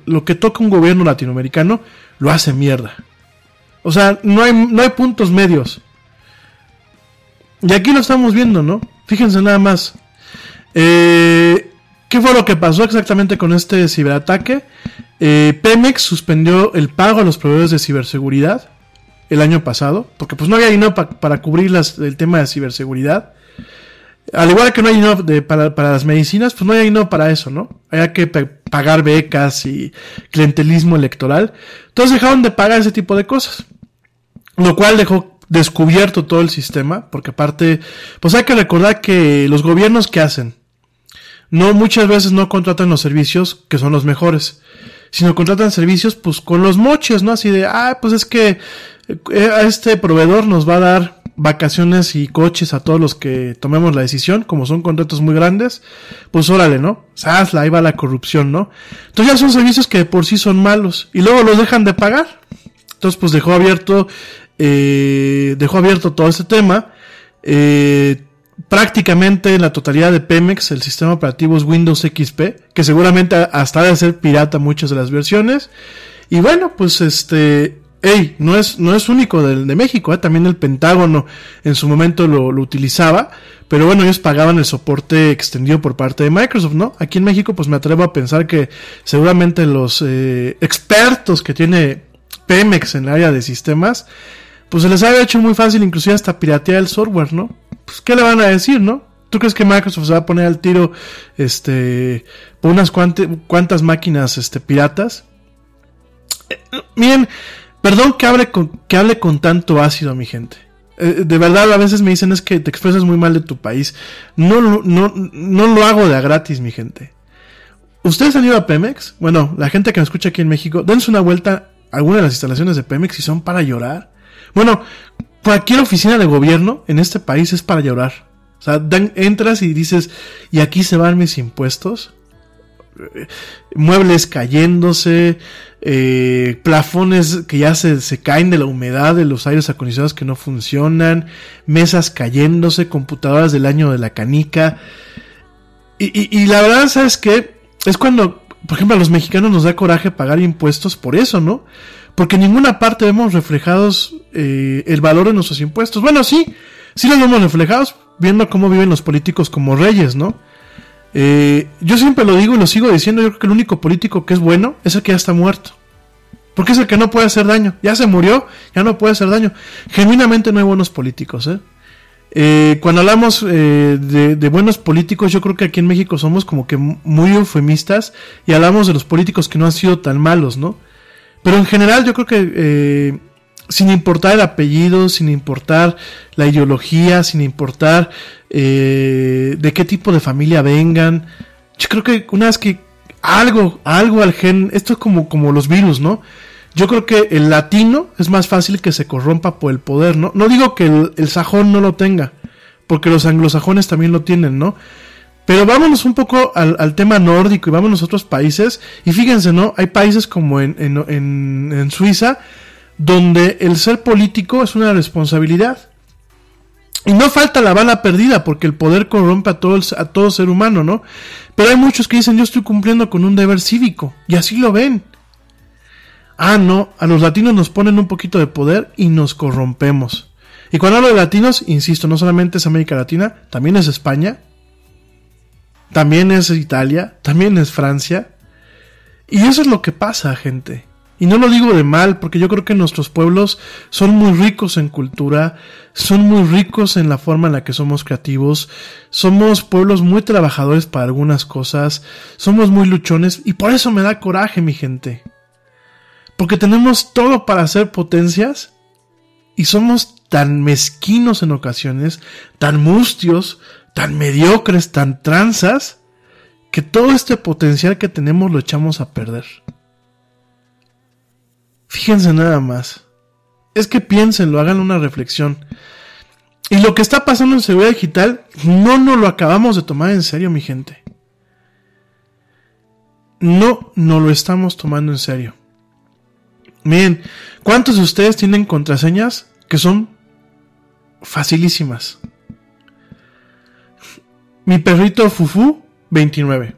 lo que toca un gobierno latinoamericano lo hace mierda. O sea, no hay, no hay puntos medios. Y aquí lo estamos viendo, ¿no? Fíjense nada más. Eh, ¿Qué fue lo que pasó exactamente con este ciberataque? Pemex suspendió el pago a los proveedores de ciberseguridad el año pasado, porque pues no había dinero para cubrir el tema de ciberseguridad. Al igual que no hay dinero para, para, las medicinas, pues no hay dinero para eso, ¿no? Hay que pagar becas y clientelismo electoral. Entonces dejaron de pagar ese tipo de cosas. Lo cual dejó descubierto todo el sistema, porque aparte, pues hay que recordar que los gobiernos que hacen, no muchas veces no contratan los servicios que son los mejores, sino contratan servicios pues con los moches, ¿no? Así de, ah, pues es que eh, a este proveedor nos va a dar vacaciones y coches a todos los que tomemos la decisión, como son contratos muy grandes, pues órale, ¿no? Sasla, ahí va la corrupción, ¿no? Entonces ya son servicios que por sí son malos y luego los dejan de pagar. Entonces pues dejó abierto, eh, dejó abierto todo este tema. Eh, prácticamente en la totalidad de Pemex el sistema operativo es Windows XP, que seguramente hasta de ser pirata muchas de las versiones. Y bueno, pues este, hey, no es, no es único del de México, ¿eh? también el Pentágono en su momento lo, lo, utilizaba, pero bueno, ellos pagaban el soporte extendido por parte de Microsoft, ¿no? Aquí en México, pues me atrevo a pensar que seguramente los eh, expertos que tiene Pemex en el área de sistemas, pues se les había hecho muy fácil, inclusive hasta piratear el software, ¿no? Pues, ¿qué le van a decir, no? ¿Tú crees que Microsoft se va a poner al tiro, este, por unas cuantas máquinas, este, piratas? Eh, miren, Perdón que hable con, con tanto ácido, mi gente. Eh, de verdad, a veces me dicen es que te expresas muy mal de tu país. No, no, no lo hago de a gratis, mi gente. ¿Ustedes han ido a Pemex? Bueno, la gente que me escucha aquí en México, dense una vuelta a alguna de las instalaciones de Pemex y son para llorar. Bueno, cualquier oficina de gobierno en este país es para llorar. O sea, entras y dices, ¿y aquí se van mis impuestos? Muebles cayéndose, eh, plafones que ya se, se, caen de la humedad de los aires acondicionados que no funcionan, mesas cayéndose, computadoras del año de la canica. Y, y, la verdad, ¿sabes qué? Es cuando, por ejemplo, a los mexicanos nos da coraje pagar impuestos por eso, ¿no? Porque en ninguna parte vemos reflejados eh, el valor de nuestros impuestos. Bueno, sí, sí los vemos reflejados viendo cómo viven los políticos como reyes, ¿no? Eh, yo siempre lo digo y lo sigo diciendo, yo creo que el único político que es bueno es el que ya está muerto. Porque es el que no puede hacer daño. Ya se murió, ya no puede hacer daño. Genuinamente no hay buenos políticos, ¿eh? Eh, cuando hablamos eh, de, buenos políticos, yo creo que aquí en México somos como que muy eufemistas y hablamos de los políticos que no han sido tan malos, ¿no? Pero en general yo creo que eh, sin importar el apellido, sin importar la ideología, sin importar eh, de qué tipo de familia vengan, yo creo que una vez que algo, algo al gen, esto es como, como los virus, ¿no? Yo creo que el latino es más fácil que se corrompa por el poder, ¿no? No digo que el, sajón no lo tenga, porque los anglosajones también lo tienen, ¿no? Pero vámonos un poco al, al, tema nórdico y vámonos a otros países. Y fíjense, ¿no? Hay países como en, en, en Suiza donde el ser político es una responsabilidad. Y no falta la bala perdida, porque el poder corrompe a todo, a todo ser humano, ¿no? Pero hay muchos que dicen, yo estoy cumpliendo con un deber cívico, y así lo ven. Ah, no, a los latinos nos ponen un poquito de poder y nos corrompemos. Y cuando hablo de latinos, insisto, no solamente es América Latina, también es España, también es Italia, también es Francia. Y eso es lo que pasa, gente. Y no lo digo de mal, porque yo creo que nuestros pueblos son muy ricos en cultura, son muy ricos en la forma en la que somos creativos, somos pueblos muy trabajadores para algunas cosas, somos muy luchones, y por eso me da coraje, mi gente. Porque tenemos todo para ser potencias, y somos tan mezquinos en ocasiones, tan mustios, tan mediocres, tan tranzas, que todo este potencial que tenemos lo echamos a perder. Fíjense nada más. Es que piénsenlo, hagan una reflexión. Y lo que está pasando en seguridad digital no nos lo acabamos de tomar en serio, mi gente. No nos lo estamos tomando en serio. Miren, ¿cuántos de ustedes tienen contraseñas que son facilísimas? Mi perrito Fufu, 29.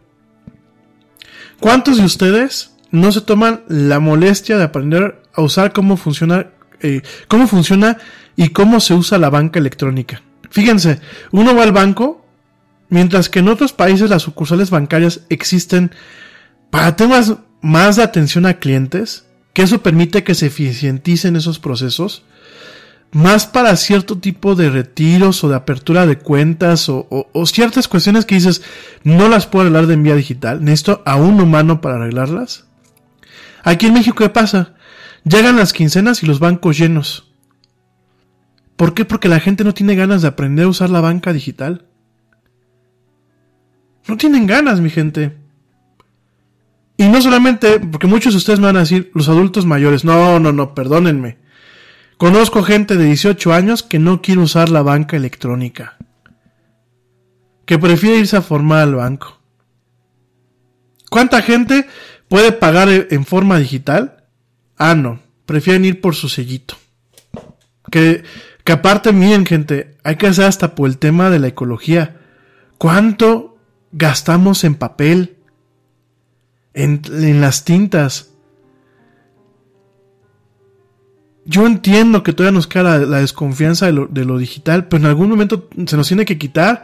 ¿Cuántos de ustedes no se toman la molestia de aprender a usar cómo funciona, eh, cómo funciona y cómo se usa la banca electrónica? Fíjense, uno va al banco, mientras que en otros países las sucursales bancarias existen para temas más de atención a clientes, que eso permite que se eficienticen esos procesos más para cierto tipo de retiros o de apertura de cuentas o, o, o, ciertas cuestiones que dices no las puedo arreglar de vía digital, necesito a un humano para arreglarlas. Aquí en México, ¿qué pasa? Llegan las quincenas y los bancos llenos. ¿Por qué? Porque la gente no tiene ganas de aprender a usar la banca digital. No tienen ganas, mi gente. Y no solamente, porque muchos de ustedes me van a decir, los adultos mayores, no, no, no, perdónenme. Conozco gente de 18 años que no quiere usar la banca electrónica. Que prefiere irse a formar al banco. ¿Cuánta gente puede pagar en forma digital? Ah, no. Prefieren ir por su sellito. Que, que aparte, miren, gente, hay que hacer hasta por el tema de la ecología. ¿Cuánto gastamos en papel? En, en las tintas. yo entiendo que todavía nos queda la, la desconfianza de lo, de lo, digital, pero en algún momento se nos tiene que quitar,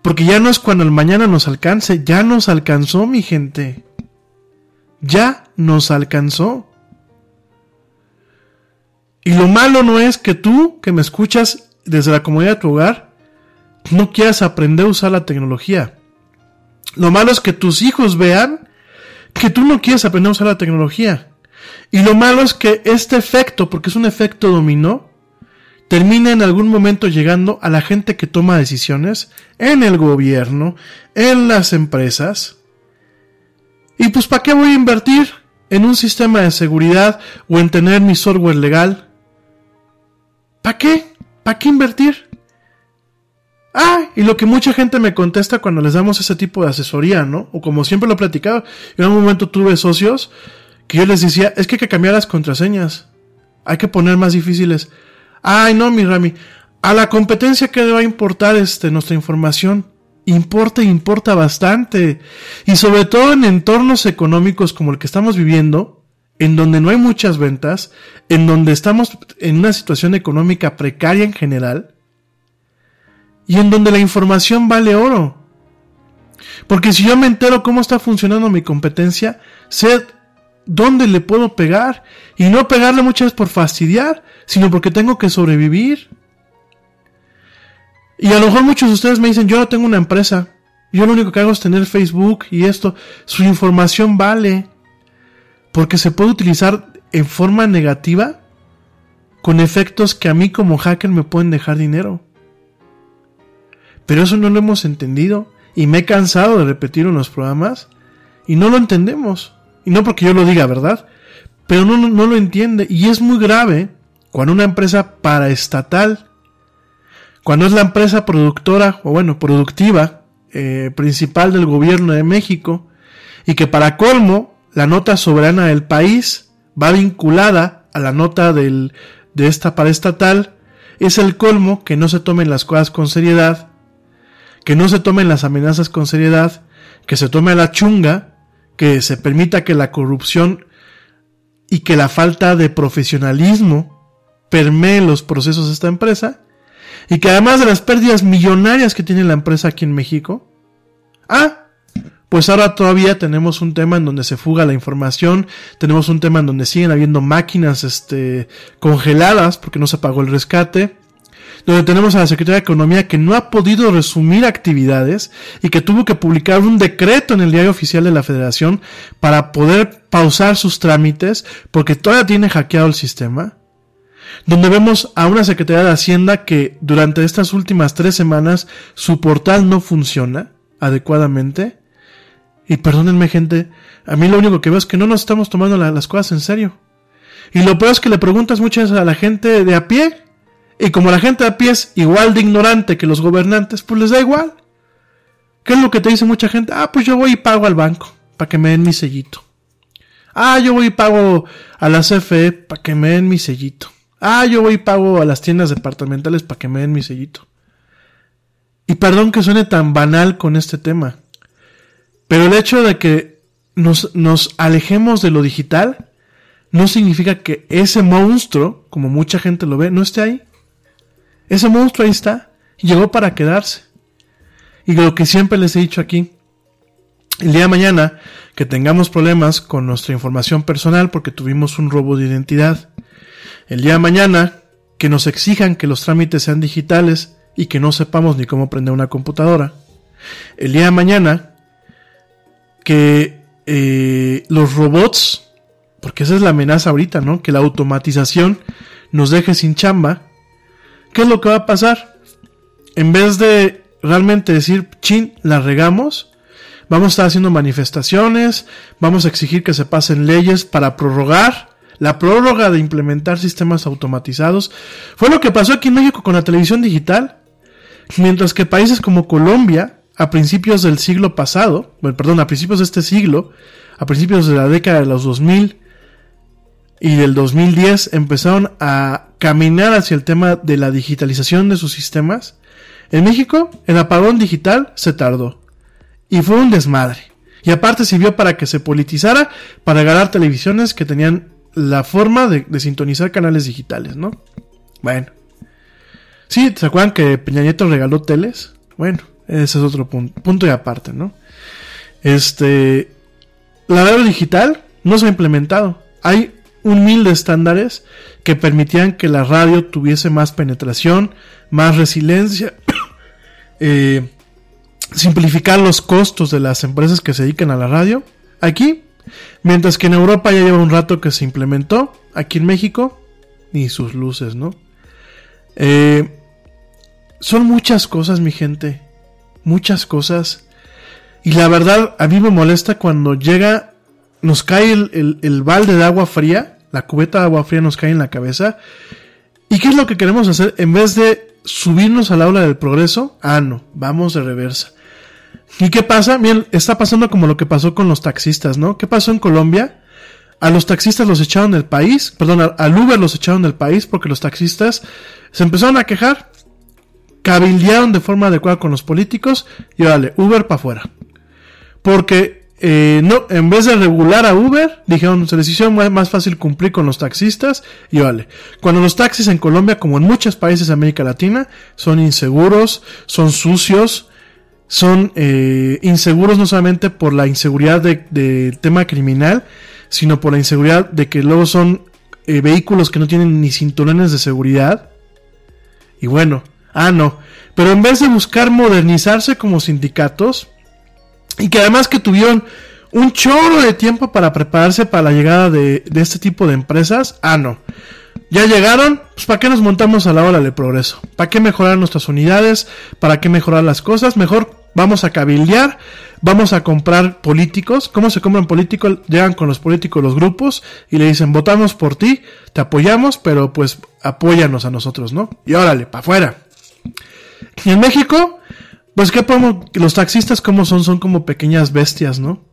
porque ya no es cuando el mañana nos alcance, ya nos alcanzó mi gente. Ya nos alcanzó. Y lo malo no es que tú, que me escuchas desde la comodidad de tu hogar, no quieras aprender a usar la tecnología. Lo malo es que tus hijos vean que tú no quieres aprender a usar la tecnología. Y lo malo es que este efecto, porque es un efecto dominó, termina en algún momento llegando a la gente que toma decisiones en el gobierno, en las empresas. Y pues, ¿para qué voy a invertir en un sistema de seguridad o en tener mi software legal? ¿Para qué? ¿Para qué invertir? Ah, y lo que mucha gente me contesta cuando les damos ese tipo de asesoría, ¿no? O como siempre lo he platicado, en un momento tuve socios que yo les decía, es que hay que cambiar las contraseñas. Hay que poner más difíciles. Ay, no, mi Rami. A la competencia que va a importar este, nuestra información. Importa, importa bastante. Y sobre todo en entornos económicos como el que estamos viviendo, en donde no hay muchas ventas, en donde estamos en una situación económica precaria en general, y en donde la información vale oro. Porque si yo me entero cómo está funcionando mi competencia, sé dónde le puedo pegar. Y no pegarle muchas veces por fastidiar, sino porque tengo que sobrevivir. Y a lo mejor muchos de ustedes me dicen, yo no tengo una empresa. Yo lo único que hago es tener Facebook y esto. Su información vale. Porque se puede utilizar en forma negativa con efectos que a mí como hacker me pueden dejar dinero. Pero eso no lo hemos entendido y me he cansado de repetir en los programas y no lo entendemos. Y no porque yo lo diga, ¿verdad? Pero no, no, lo entiende y es muy grave cuando una empresa paraestatal, cuando es la empresa productora o bueno, productiva eh, principal del gobierno de México y que para colmo la nota soberana del país va vinculada a la nota del, de esta paraestatal, es el colmo que no se tomen las cosas con seriedad que no se tomen las amenazas con seriedad, que se tome la chunga, que se permita que la corrupción y que la falta de profesionalismo permee los procesos de esta empresa, y que además de las pérdidas millonarias que tiene la empresa aquí en México, ah, pues ahora todavía tenemos un tema en donde se fuga la información, tenemos un tema en donde siguen habiendo máquinas este, congeladas porque no se pagó el rescate, donde tenemos a la Secretaría de Economía que no ha podido resumir actividades y que tuvo que publicar un decreto en el diario oficial de la Federación para poder pausar sus trámites porque todavía tiene hackeado el sistema. Donde vemos a una Secretaría de Hacienda que durante estas últimas tres semanas su portal no funciona adecuadamente. Y perdónenme gente, a mí lo único que veo es que no nos estamos tomando las cosas en serio. Y lo peor es que le preguntas muchas veces a la gente de a pie y como la gente a pie es igual de ignorante que los gobernantes, pues les da igual. ¿Qué es lo que te dice mucha gente? Ah, pues yo voy y pago al banco para que me den mi sellito. Ah, yo voy y pago a la CFE para que me den mi sellito. Ah, yo voy y pago a las tiendas departamentales para que me den mi sellito. Y perdón que suene tan banal con este tema, pero el hecho de que nos, nos alejemos de lo digital no significa que ese monstruo, como mucha gente lo ve, no esté ahí. Ese monstruo ahí está. llegó para quedarse. Y lo que siempre les he dicho aquí, el día de mañana que tengamos problemas con nuestra información personal porque tuvimos un robo de identidad, el día de mañana que nos exijan que los trámites sean digitales y que no sepamos ni cómo prender una computadora, el día de mañana que eh, los robots, porque esa es la amenaza ahorita, ¿no? Que la automatización nos deje sin chamba, ¿Qué es lo que va a pasar? En vez de realmente decir, chin, la regamos, vamos a estar haciendo manifestaciones, vamos a exigir que se pasen leyes para prorrogar la prórroga de implementar sistemas automatizados. Fue lo que pasó aquí en México con la televisión digital. Mientras que países como Colombia, a principios del siglo pasado, bueno, perdón, a principios de este siglo, a principios de la década de los 2000, y del 2010 empezaron a caminar hacia el tema de la digitalización de sus sistemas, en México el apagón digital se tardó y fue un desmadre. Y aparte sirvió para que se politizara, para ganar televisiones que tenían la forma de, sintonizar canales digitales, ¿no? Bueno. Sí, ¿se acuerdan que Peña Nieto regaló teles? Bueno, ese es otro punto, punto y aparte, ¿no? Este, la radio digital no se ha implementado. Hay un mil de estándares que permitían que la radio tuviese más penetración, más resiliencia, [COUGHS] eh, simplificar los costos de las empresas que se dedican a la radio. Aquí, mientras que en Europa ya lleva un rato que se implementó, aquí en México, ni sus luces, ¿no? Eh, son muchas cosas, mi gente, muchas cosas. Y la verdad, a mí me molesta cuando llega, nos cae el, el balde de agua fría la cubeta de agua fría nos cae en la cabeza. ¿Y qué es lo que queremos hacer? En vez de subirnos al aula del progreso, ah, no, vamos de reversa. ¿Y qué pasa? Bien, está pasando como lo que pasó con los taxistas, ¿no? ¿Qué pasó en Colombia? A los taxistas los echaron del país, perdón, al Uber los echaron del país porque los taxistas se empezaron a quejar, cabildearon de forma adecuada con los políticos y vale, Uber para afuera. Porque eh, no, en vez de regular a Uber, dijeron, se les hizo más fácil cumplir con los taxistas y vale. Cuando los taxis en Colombia, como en muchos países de América Latina, son inseguros, son sucios, son eh, inseguros no solamente por la inseguridad de, tema criminal, sino por la inseguridad de que luego son eh, vehículos que no tienen ni cinturones de seguridad. Y bueno, Ah, no. Pero en vez de buscar modernizarse como sindicatos, y que además que tuvieron un chorro de tiempo para prepararse para la llegada de, de este tipo de empresas, ah, no. Ya llegaron, pues ¿para qué nos montamos a la hora del progreso? ¿Para qué mejorar nuestras unidades? ¿Para qué mejorar las cosas? Mejor vamos a cabildear, vamos a comprar políticos. ¿Cómo se compran políticos? Llegan con los políticos los grupos y le dicen, votamos por ti, te apoyamos, pero pues apóyanos a nosotros, ¿no? Y órale, para afuera. Y en México, pues qué podemos, los taxistas como son, son como pequeñas bestias, ¿no?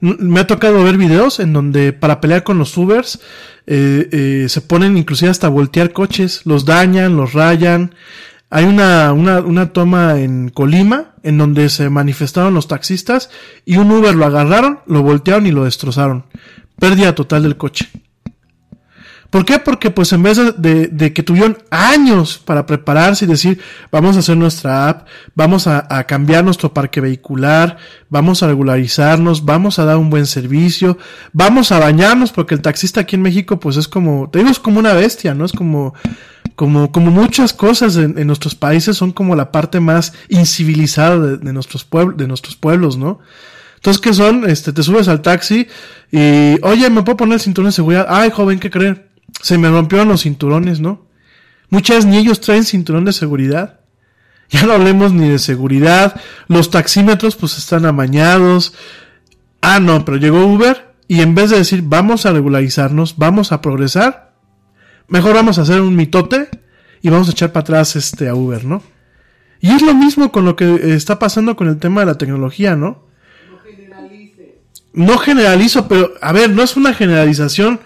Me ha tocado ver videos en donde para pelear con los Ubers eh, eh, se ponen inclusive hasta voltear coches, los dañan, los rayan. Hay una, una, una toma en Colima en donde se manifestaron los taxistas y un Uber lo agarraron, lo voltearon y lo destrozaron. Pérdida total del coche. ¿Por qué? Porque pues en vez de, que tuvieron años para prepararse y decir, vamos a hacer nuestra app, vamos a, cambiar nuestro parque vehicular, vamos a regularizarnos, vamos a dar un buen servicio, vamos a bañarnos, porque el taxista aquí en México pues es como, te digo, es como una bestia, ¿no? Es como, como, como muchas cosas en, nuestros países son como la parte más incivilizada de, nuestros pueblos, de nuestros pueblos, ¿no? Entonces, ¿qué son? Este, te subes al taxi y, oye, ¿me puedo poner el cinturón de seguridad? Ay, joven, ¿qué creen? Se me rompieron los cinturones, ¿no? Muchas ni ellos traen cinturón de seguridad. Ya no hablemos ni de seguridad. Los taxímetros pues están amañados. Ah, no, pero llegó Uber y en vez de decir vamos a regularizarnos, vamos a progresar, mejor vamos a hacer un mitote y vamos a echar para atrás este a Uber, ¿no? Y es lo mismo con lo que está pasando con el tema de la tecnología, ¿no? Generalices. No generalizo, pero a ver, no es una generalización,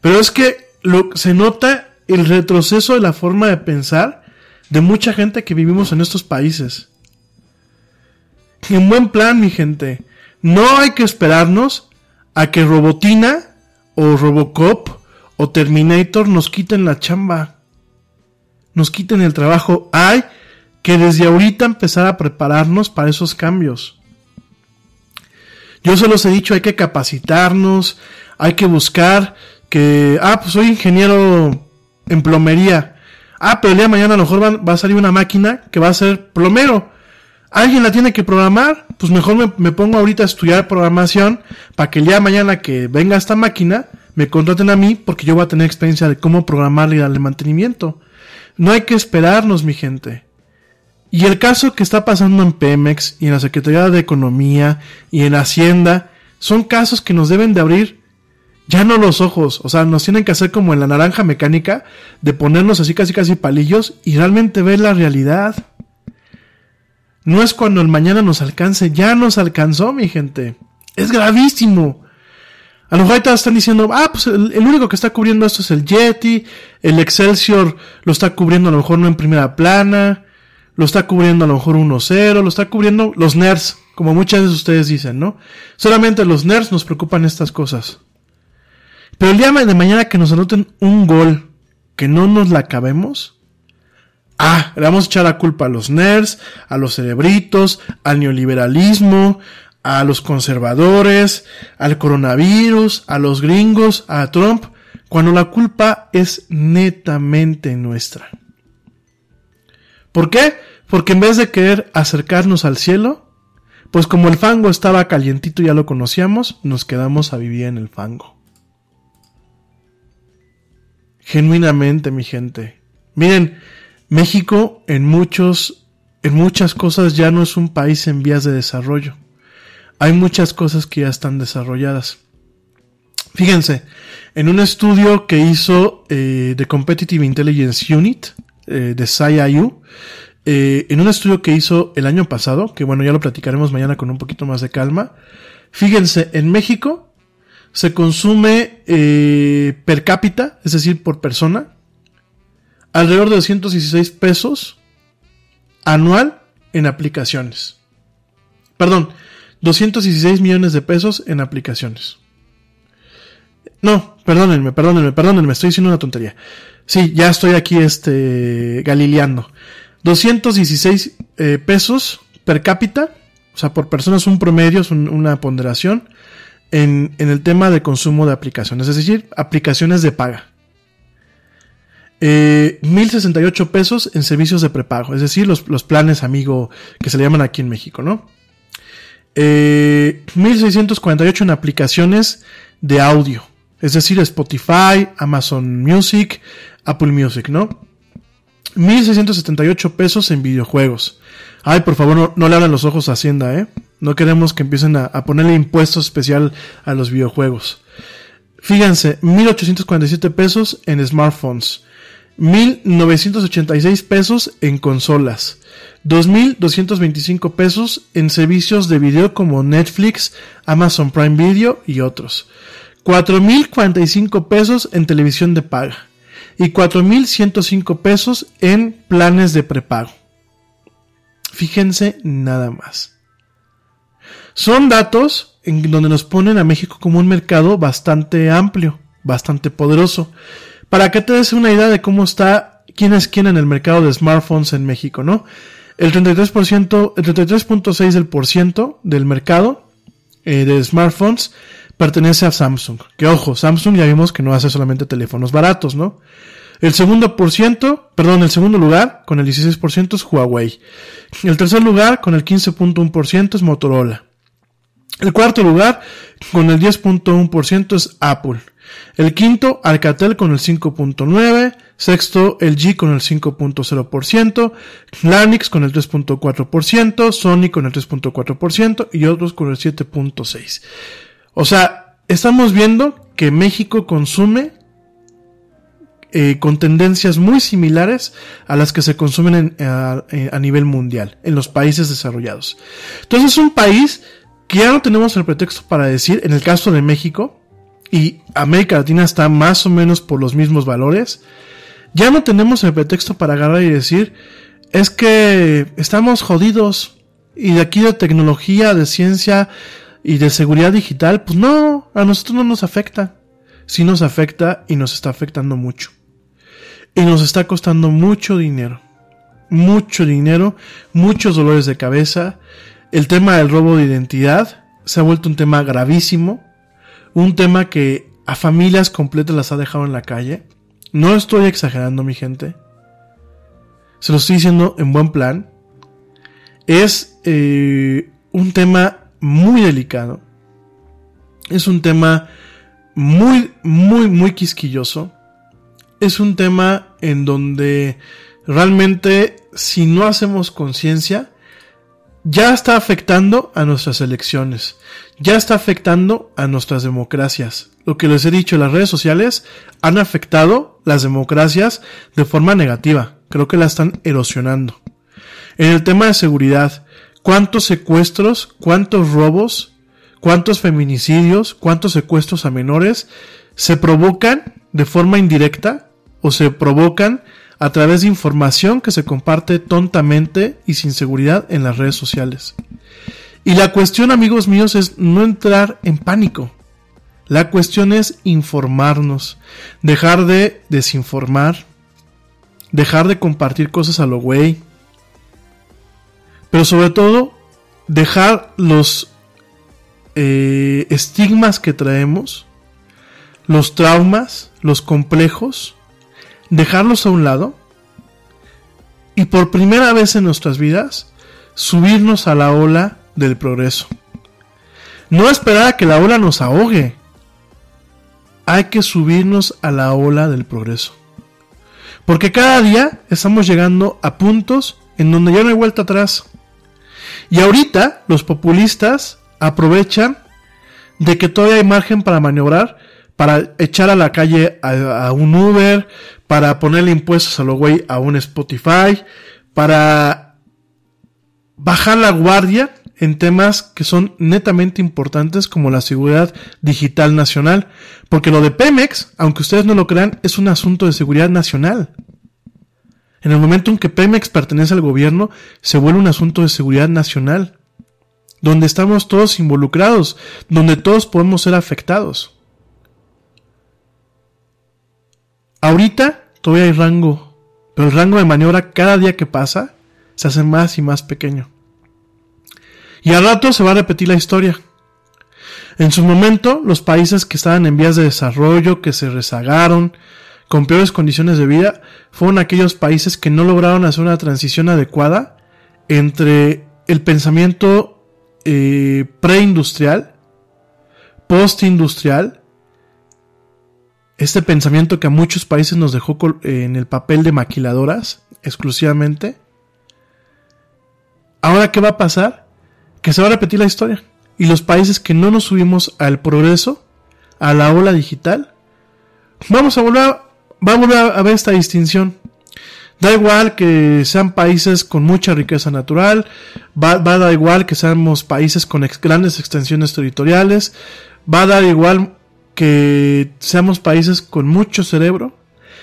pero es que se nota el retroceso de la forma de pensar de mucha gente que vivimos en estos países. En buen plan, mi gente. No hay que esperarnos a que Robotina o Robocop o Terminator nos quiten la chamba. Nos quiten el trabajo. Hay que desde ahorita empezar a prepararnos para esos cambios. Yo se los he dicho, hay que capacitarnos, hay que buscar que, ah, pues soy ingeniero en plomería. Ah, pero el día de mañana a lo mejor va, a salir una máquina que va a ser plomero. ¿Alguien la tiene que programar? Pues mejor me, pongo ahorita a estudiar programación para que el día de mañana que venga esta máquina me contraten a mí porque yo voy a tener experiencia de cómo programarle y darle mantenimiento. No hay que esperarnos, mi gente. Y el caso que está pasando en Pemex y en la Secretaría de Economía y en Hacienda son casos que nos deben de abrir ya no los ojos, o sea, nos tienen que hacer como en la naranja mecánica, de ponernos así casi casi palillos y realmente ver la realidad. No es cuando el mañana nos alcance, ya nos alcanzó, mi gente. Es gravísimo. A lo mejor están diciendo, ah, pues el, único que está cubriendo esto es el Yeti, el Excelsior lo está cubriendo a lo mejor no en primera plana, lo está cubriendo a lo mejor 1-0, lo está cubriendo los nerds, como muchas de ustedes dicen, ¿no? Solamente los nerds nos preocupan estas cosas. Pero el día de mañana que nos anoten un gol que no nos la acabemos, ah, le vamos a echar la culpa a los nerds, a los cerebritos, al neoliberalismo, a los conservadores, al coronavirus, a los gringos, a Trump, cuando la culpa es netamente nuestra. ¿Por qué? Porque en vez de querer acercarnos al cielo, pues como el fango estaba calientito, ya lo conocíamos, nos quedamos a vivir en el fango. Genuinamente, mi gente. Miren, México en muchos, en muchas cosas ya no es un país en vías de desarrollo. Hay muchas cosas que ya están desarrolladas. Fíjense, en un estudio que hizo eh, The Competitive Intelligence Unit eh, de SciIU, eh, en un estudio que hizo el año pasado, que bueno, ya lo platicaremos mañana con un poquito más de calma, fíjense, en México se consume eh, per cápita, es decir, por persona, alrededor de 216 pesos anual en aplicaciones. Perdón, 216 millones de pesos en aplicaciones. No, perdónenme, perdónenme, perdónenme, estoy diciendo una tontería. Sí, ya estoy aquí este galileando. 216 eh, pesos per cápita, o sea, por persona es un promedio, es una ponderación en, el tema de consumo de aplicaciones, es decir, aplicaciones de paga. eh, 1068 pesos en servicios de prepago, es decir, los, los, planes amigo que se le llaman aquí en México, ¿no? Eh, 1648 en aplicaciones de audio, es decir, Spotify, Amazon Music, Apple Music, ¿no? 1678 pesos en videojuegos. Ay, por favor, no, no, le abran los ojos a Hacienda, ¿eh? No queremos que empiecen a, ponerle impuesto especial a los videojuegos. Fíjense, 1847 pesos en smartphones. 1.986 pesos en consolas, 2.225 pesos en servicios de video como Netflix, Amazon Prime Video y otros, 4.045 pesos en televisión de paga y 4.105 pesos en planes de prepago. Fíjense nada más. Son datos en donde nos ponen a México como un mercado bastante amplio, bastante poderoso. Para que te des una idea de cómo está, quién es quién en el mercado de smartphones en México, ¿no? El 33%, el 33.6% del, del mercado eh, de smartphones pertenece a Samsung. Que ojo, Samsung ya vimos que no hace solamente teléfonos baratos, ¿no? El segundo por ciento, perdón, el segundo lugar con el 16% es Huawei. El tercer lugar con el 15.1% es Motorola. El cuarto lugar con el 10.1% es Apple. El quinto, Alcatel con el 5.9%, sexto, el G con el 5.0%, Lanix con el 3.4%, Sony con el 3.4% y otros con el 7.6%. O sea, estamos viendo que México consume eh, con tendencias muy similares a las que se consumen en, a, a nivel mundial, en los países desarrollados. Entonces es un país que ya no tenemos el pretexto para decir, en el caso de México, y América Latina está más o menos por los mismos valores, ya no tenemos el pretexto para agarrar y decir, es que estamos jodidos y de aquí de tecnología, de ciencia y de seguridad digital, pues no, a nosotros no nos afecta. Sí nos afecta y nos está afectando mucho. Y nos está costando mucho dinero. Mucho dinero, muchos dolores de cabeza. El tema del robo de identidad se ha vuelto un tema gravísimo un tema que a familias completas las ha dejado en la calle. No estoy exagerando, mi gente. Se lo estoy diciendo en buen plan. Es eh, un tema muy delicado. Es un tema muy, muy, muy quisquilloso. Es un tema en donde realmente si no hacemos conciencia, ya está afectando a nuestras elecciones, ya está afectando a nuestras democracias. Lo que les he dicho, las redes sociales han afectado las democracias de forma negativa, creo que la están erosionando. En el tema de seguridad, ¿cuántos secuestros, cuántos robos, cuántos feminicidios, cuántos secuestros a menores se provocan de forma indirecta o se provocan a través de información que se comparte tontamente y sin seguridad en las redes sociales. Y la cuestión, amigos míos, es no entrar en pánico. La cuestión es informarnos, dejar de desinformar, dejar de compartir cosas a lo güey, pero sobre todo dejar los eh, estigmas que traemos, los traumas, los complejos, dejarlos a un lado y por primera vez en nuestras vidas subirnos a la ola del progreso. No esperar a que la ola nos ahogue. Hay que subirnos a la ola del progreso. Porque cada día estamos llegando a puntos en donde ya no hay vuelta atrás. Y ahorita los populistas aprovechan de que todavía hay margen para maniobrar, para echar a la calle a, un Uber, para ponerle impuestos a lo güey a un Spotify, para bajar la guardia en temas que son netamente importantes como la seguridad digital nacional, porque lo de Pemex, aunque ustedes no lo crean, es un asunto de seguridad nacional. En el momento en que Pemex pertenece al gobierno, se vuelve un asunto de seguridad nacional, donde estamos todos involucrados, donde todos podemos ser afectados. Ahorita todavía hay rango, pero el rango de maniobra cada día que pasa se hace más y más pequeño. Y al rato se va a repetir la historia. En su momento, los países que estaban en vías de desarrollo, que se rezagaron, con peores condiciones de vida fueron aquellos países que no lograron hacer una transición adecuada entre el pensamiento eh, preindustrial, postindustrial, este pensamiento que a muchos países nos dejó en el papel de maquiladoras exclusivamente. Ahora, ¿qué va a pasar? Que se va a repetir la historia. Y los países que no nos subimos al progreso, a la ola digital, vamos a volver a, va a ver esta distinción. Da igual que sean países con mucha riqueza natural, va, va a dar igual que seamos países con grandes extensiones territoriales, va a dar igual que seamos países con mucho cerebro.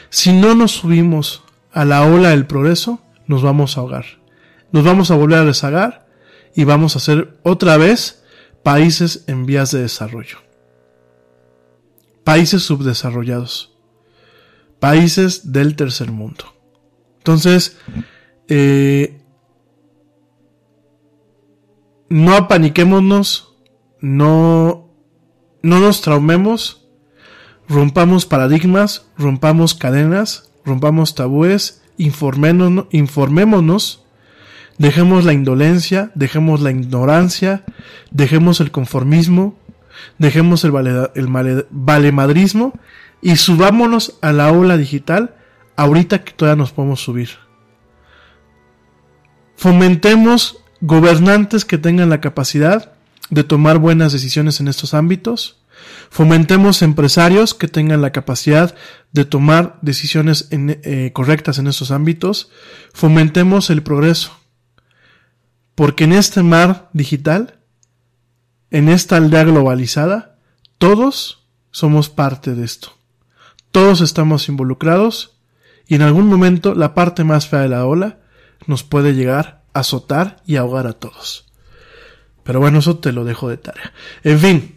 Si no nos subimos a la ola del progreso, nos vamos a ahogar. Nos vamos a volver a rezagar y vamos a ser otra vez países en vías de desarrollo. Países subdesarrollados. Países del tercer mundo. Entonces, eh, no apaniquémonos, no, no nos traumemos, rompamos paradigmas, rompamos cadenas, rompamos tabúes, informémonos, dejemos la indolencia, dejemos la ignorancia, dejemos el conformismo, dejemos el, vale, el valemadrismo y subámonos a la ola digital ahorita que todavía nos podemos subir. Fomentemos gobernantes que tengan la capacidad de tomar buenas decisiones en estos ámbitos. Fomentemos empresarios que tengan la capacidad de tomar decisiones eh, correctas en estos ámbitos. Fomentemos el progreso. Porque en este mar digital, en esta aldea globalizada, todos somos parte de esto. Todos estamos involucrados y en algún momento la parte más fea de la ola nos puede llegar a azotar y ahogar a todos. Pero bueno, eso te lo dejo de tarea. En fin,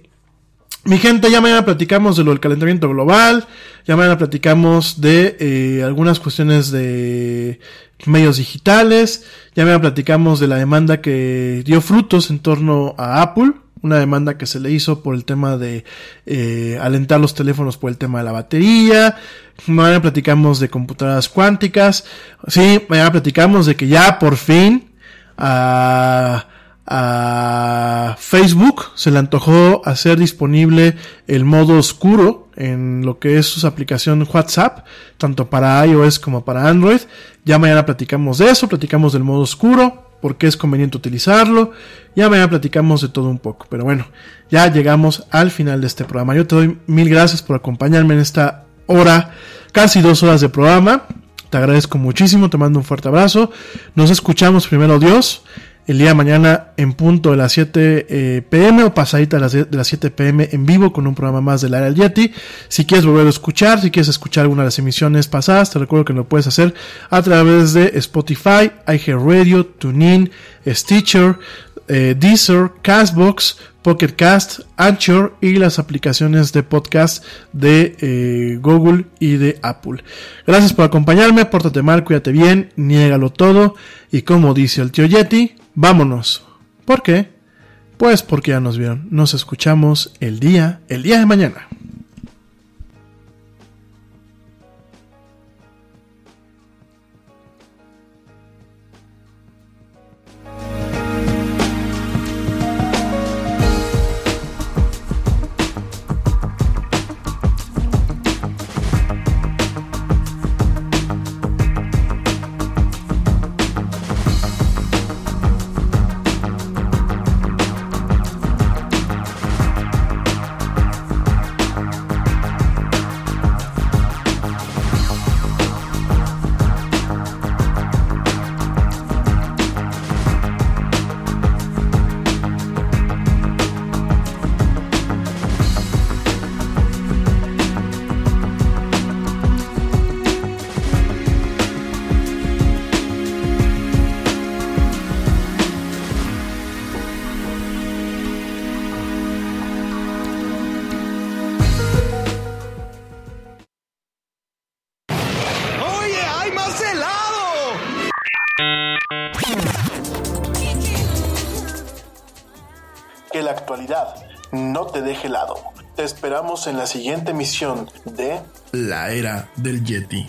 mi gente, ya mañana platicamos de lo del calentamiento global, ya mañana platicamos de eh, algunas cuestiones de medios digitales, ya mañana platicamos de la demanda que dio frutos en torno a Apple, una demanda que se le hizo por el tema de eh, alentar los teléfonos por el tema de la batería. Mañana platicamos de computadoras cuánticas. Sí, mañana platicamos de que ya por fin a, a Facebook se le antojó hacer disponible el modo oscuro en lo que es sus aplicaciones WhatsApp, tanto para iOS como para Android. Ya mañana platicamos de eso, platicamos del modo oscuro por qué es conveniente utilizarlo. Ya mañana platicamos de todo un poco. Pero bueno, ya llegamos al final de este programa. Yo te doy mil gracias por acompañarme en esta hora, casi dos horas de programa. Te agradezco muchísimo, te mando un fuerte abrazo. Nos escuchamos primero Dios el día de mañana en punto de las 7 eh, pm o pasadita de las, de las 7 pm en vivo con un programa más del área del Yeti. Si quieres volver a escuchar, si quieres escuchar alguna de las emisiones pasadas, te recuerdo que lo puedes hacer a través de Spotify, iHeartRadio, TuneIn, Stitcher, eh, Deezer, Castbox, Pocket Cast, Anchor y las aplicaciones de podcast de eh, Google y de Apple. Gracias por acompañarme, pórtate mal, cuídate bien, niégalo todo y como dice el tío Yeti, vámonos. ¿Por qué? Pues porque ya nos vieron. Nos escuchamos el día, el día de mañana. En la siguiente emisión de La Era del Yeti.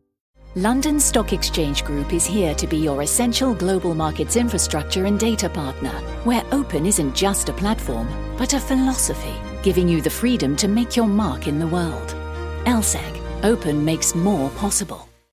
London Stock Exchange Group is here to be your essential global markets infrastructure and data partner, where open isn't just a platform, but a philosophy, giving you the freedom to make your mark in the world. LSEG, open makes more possible.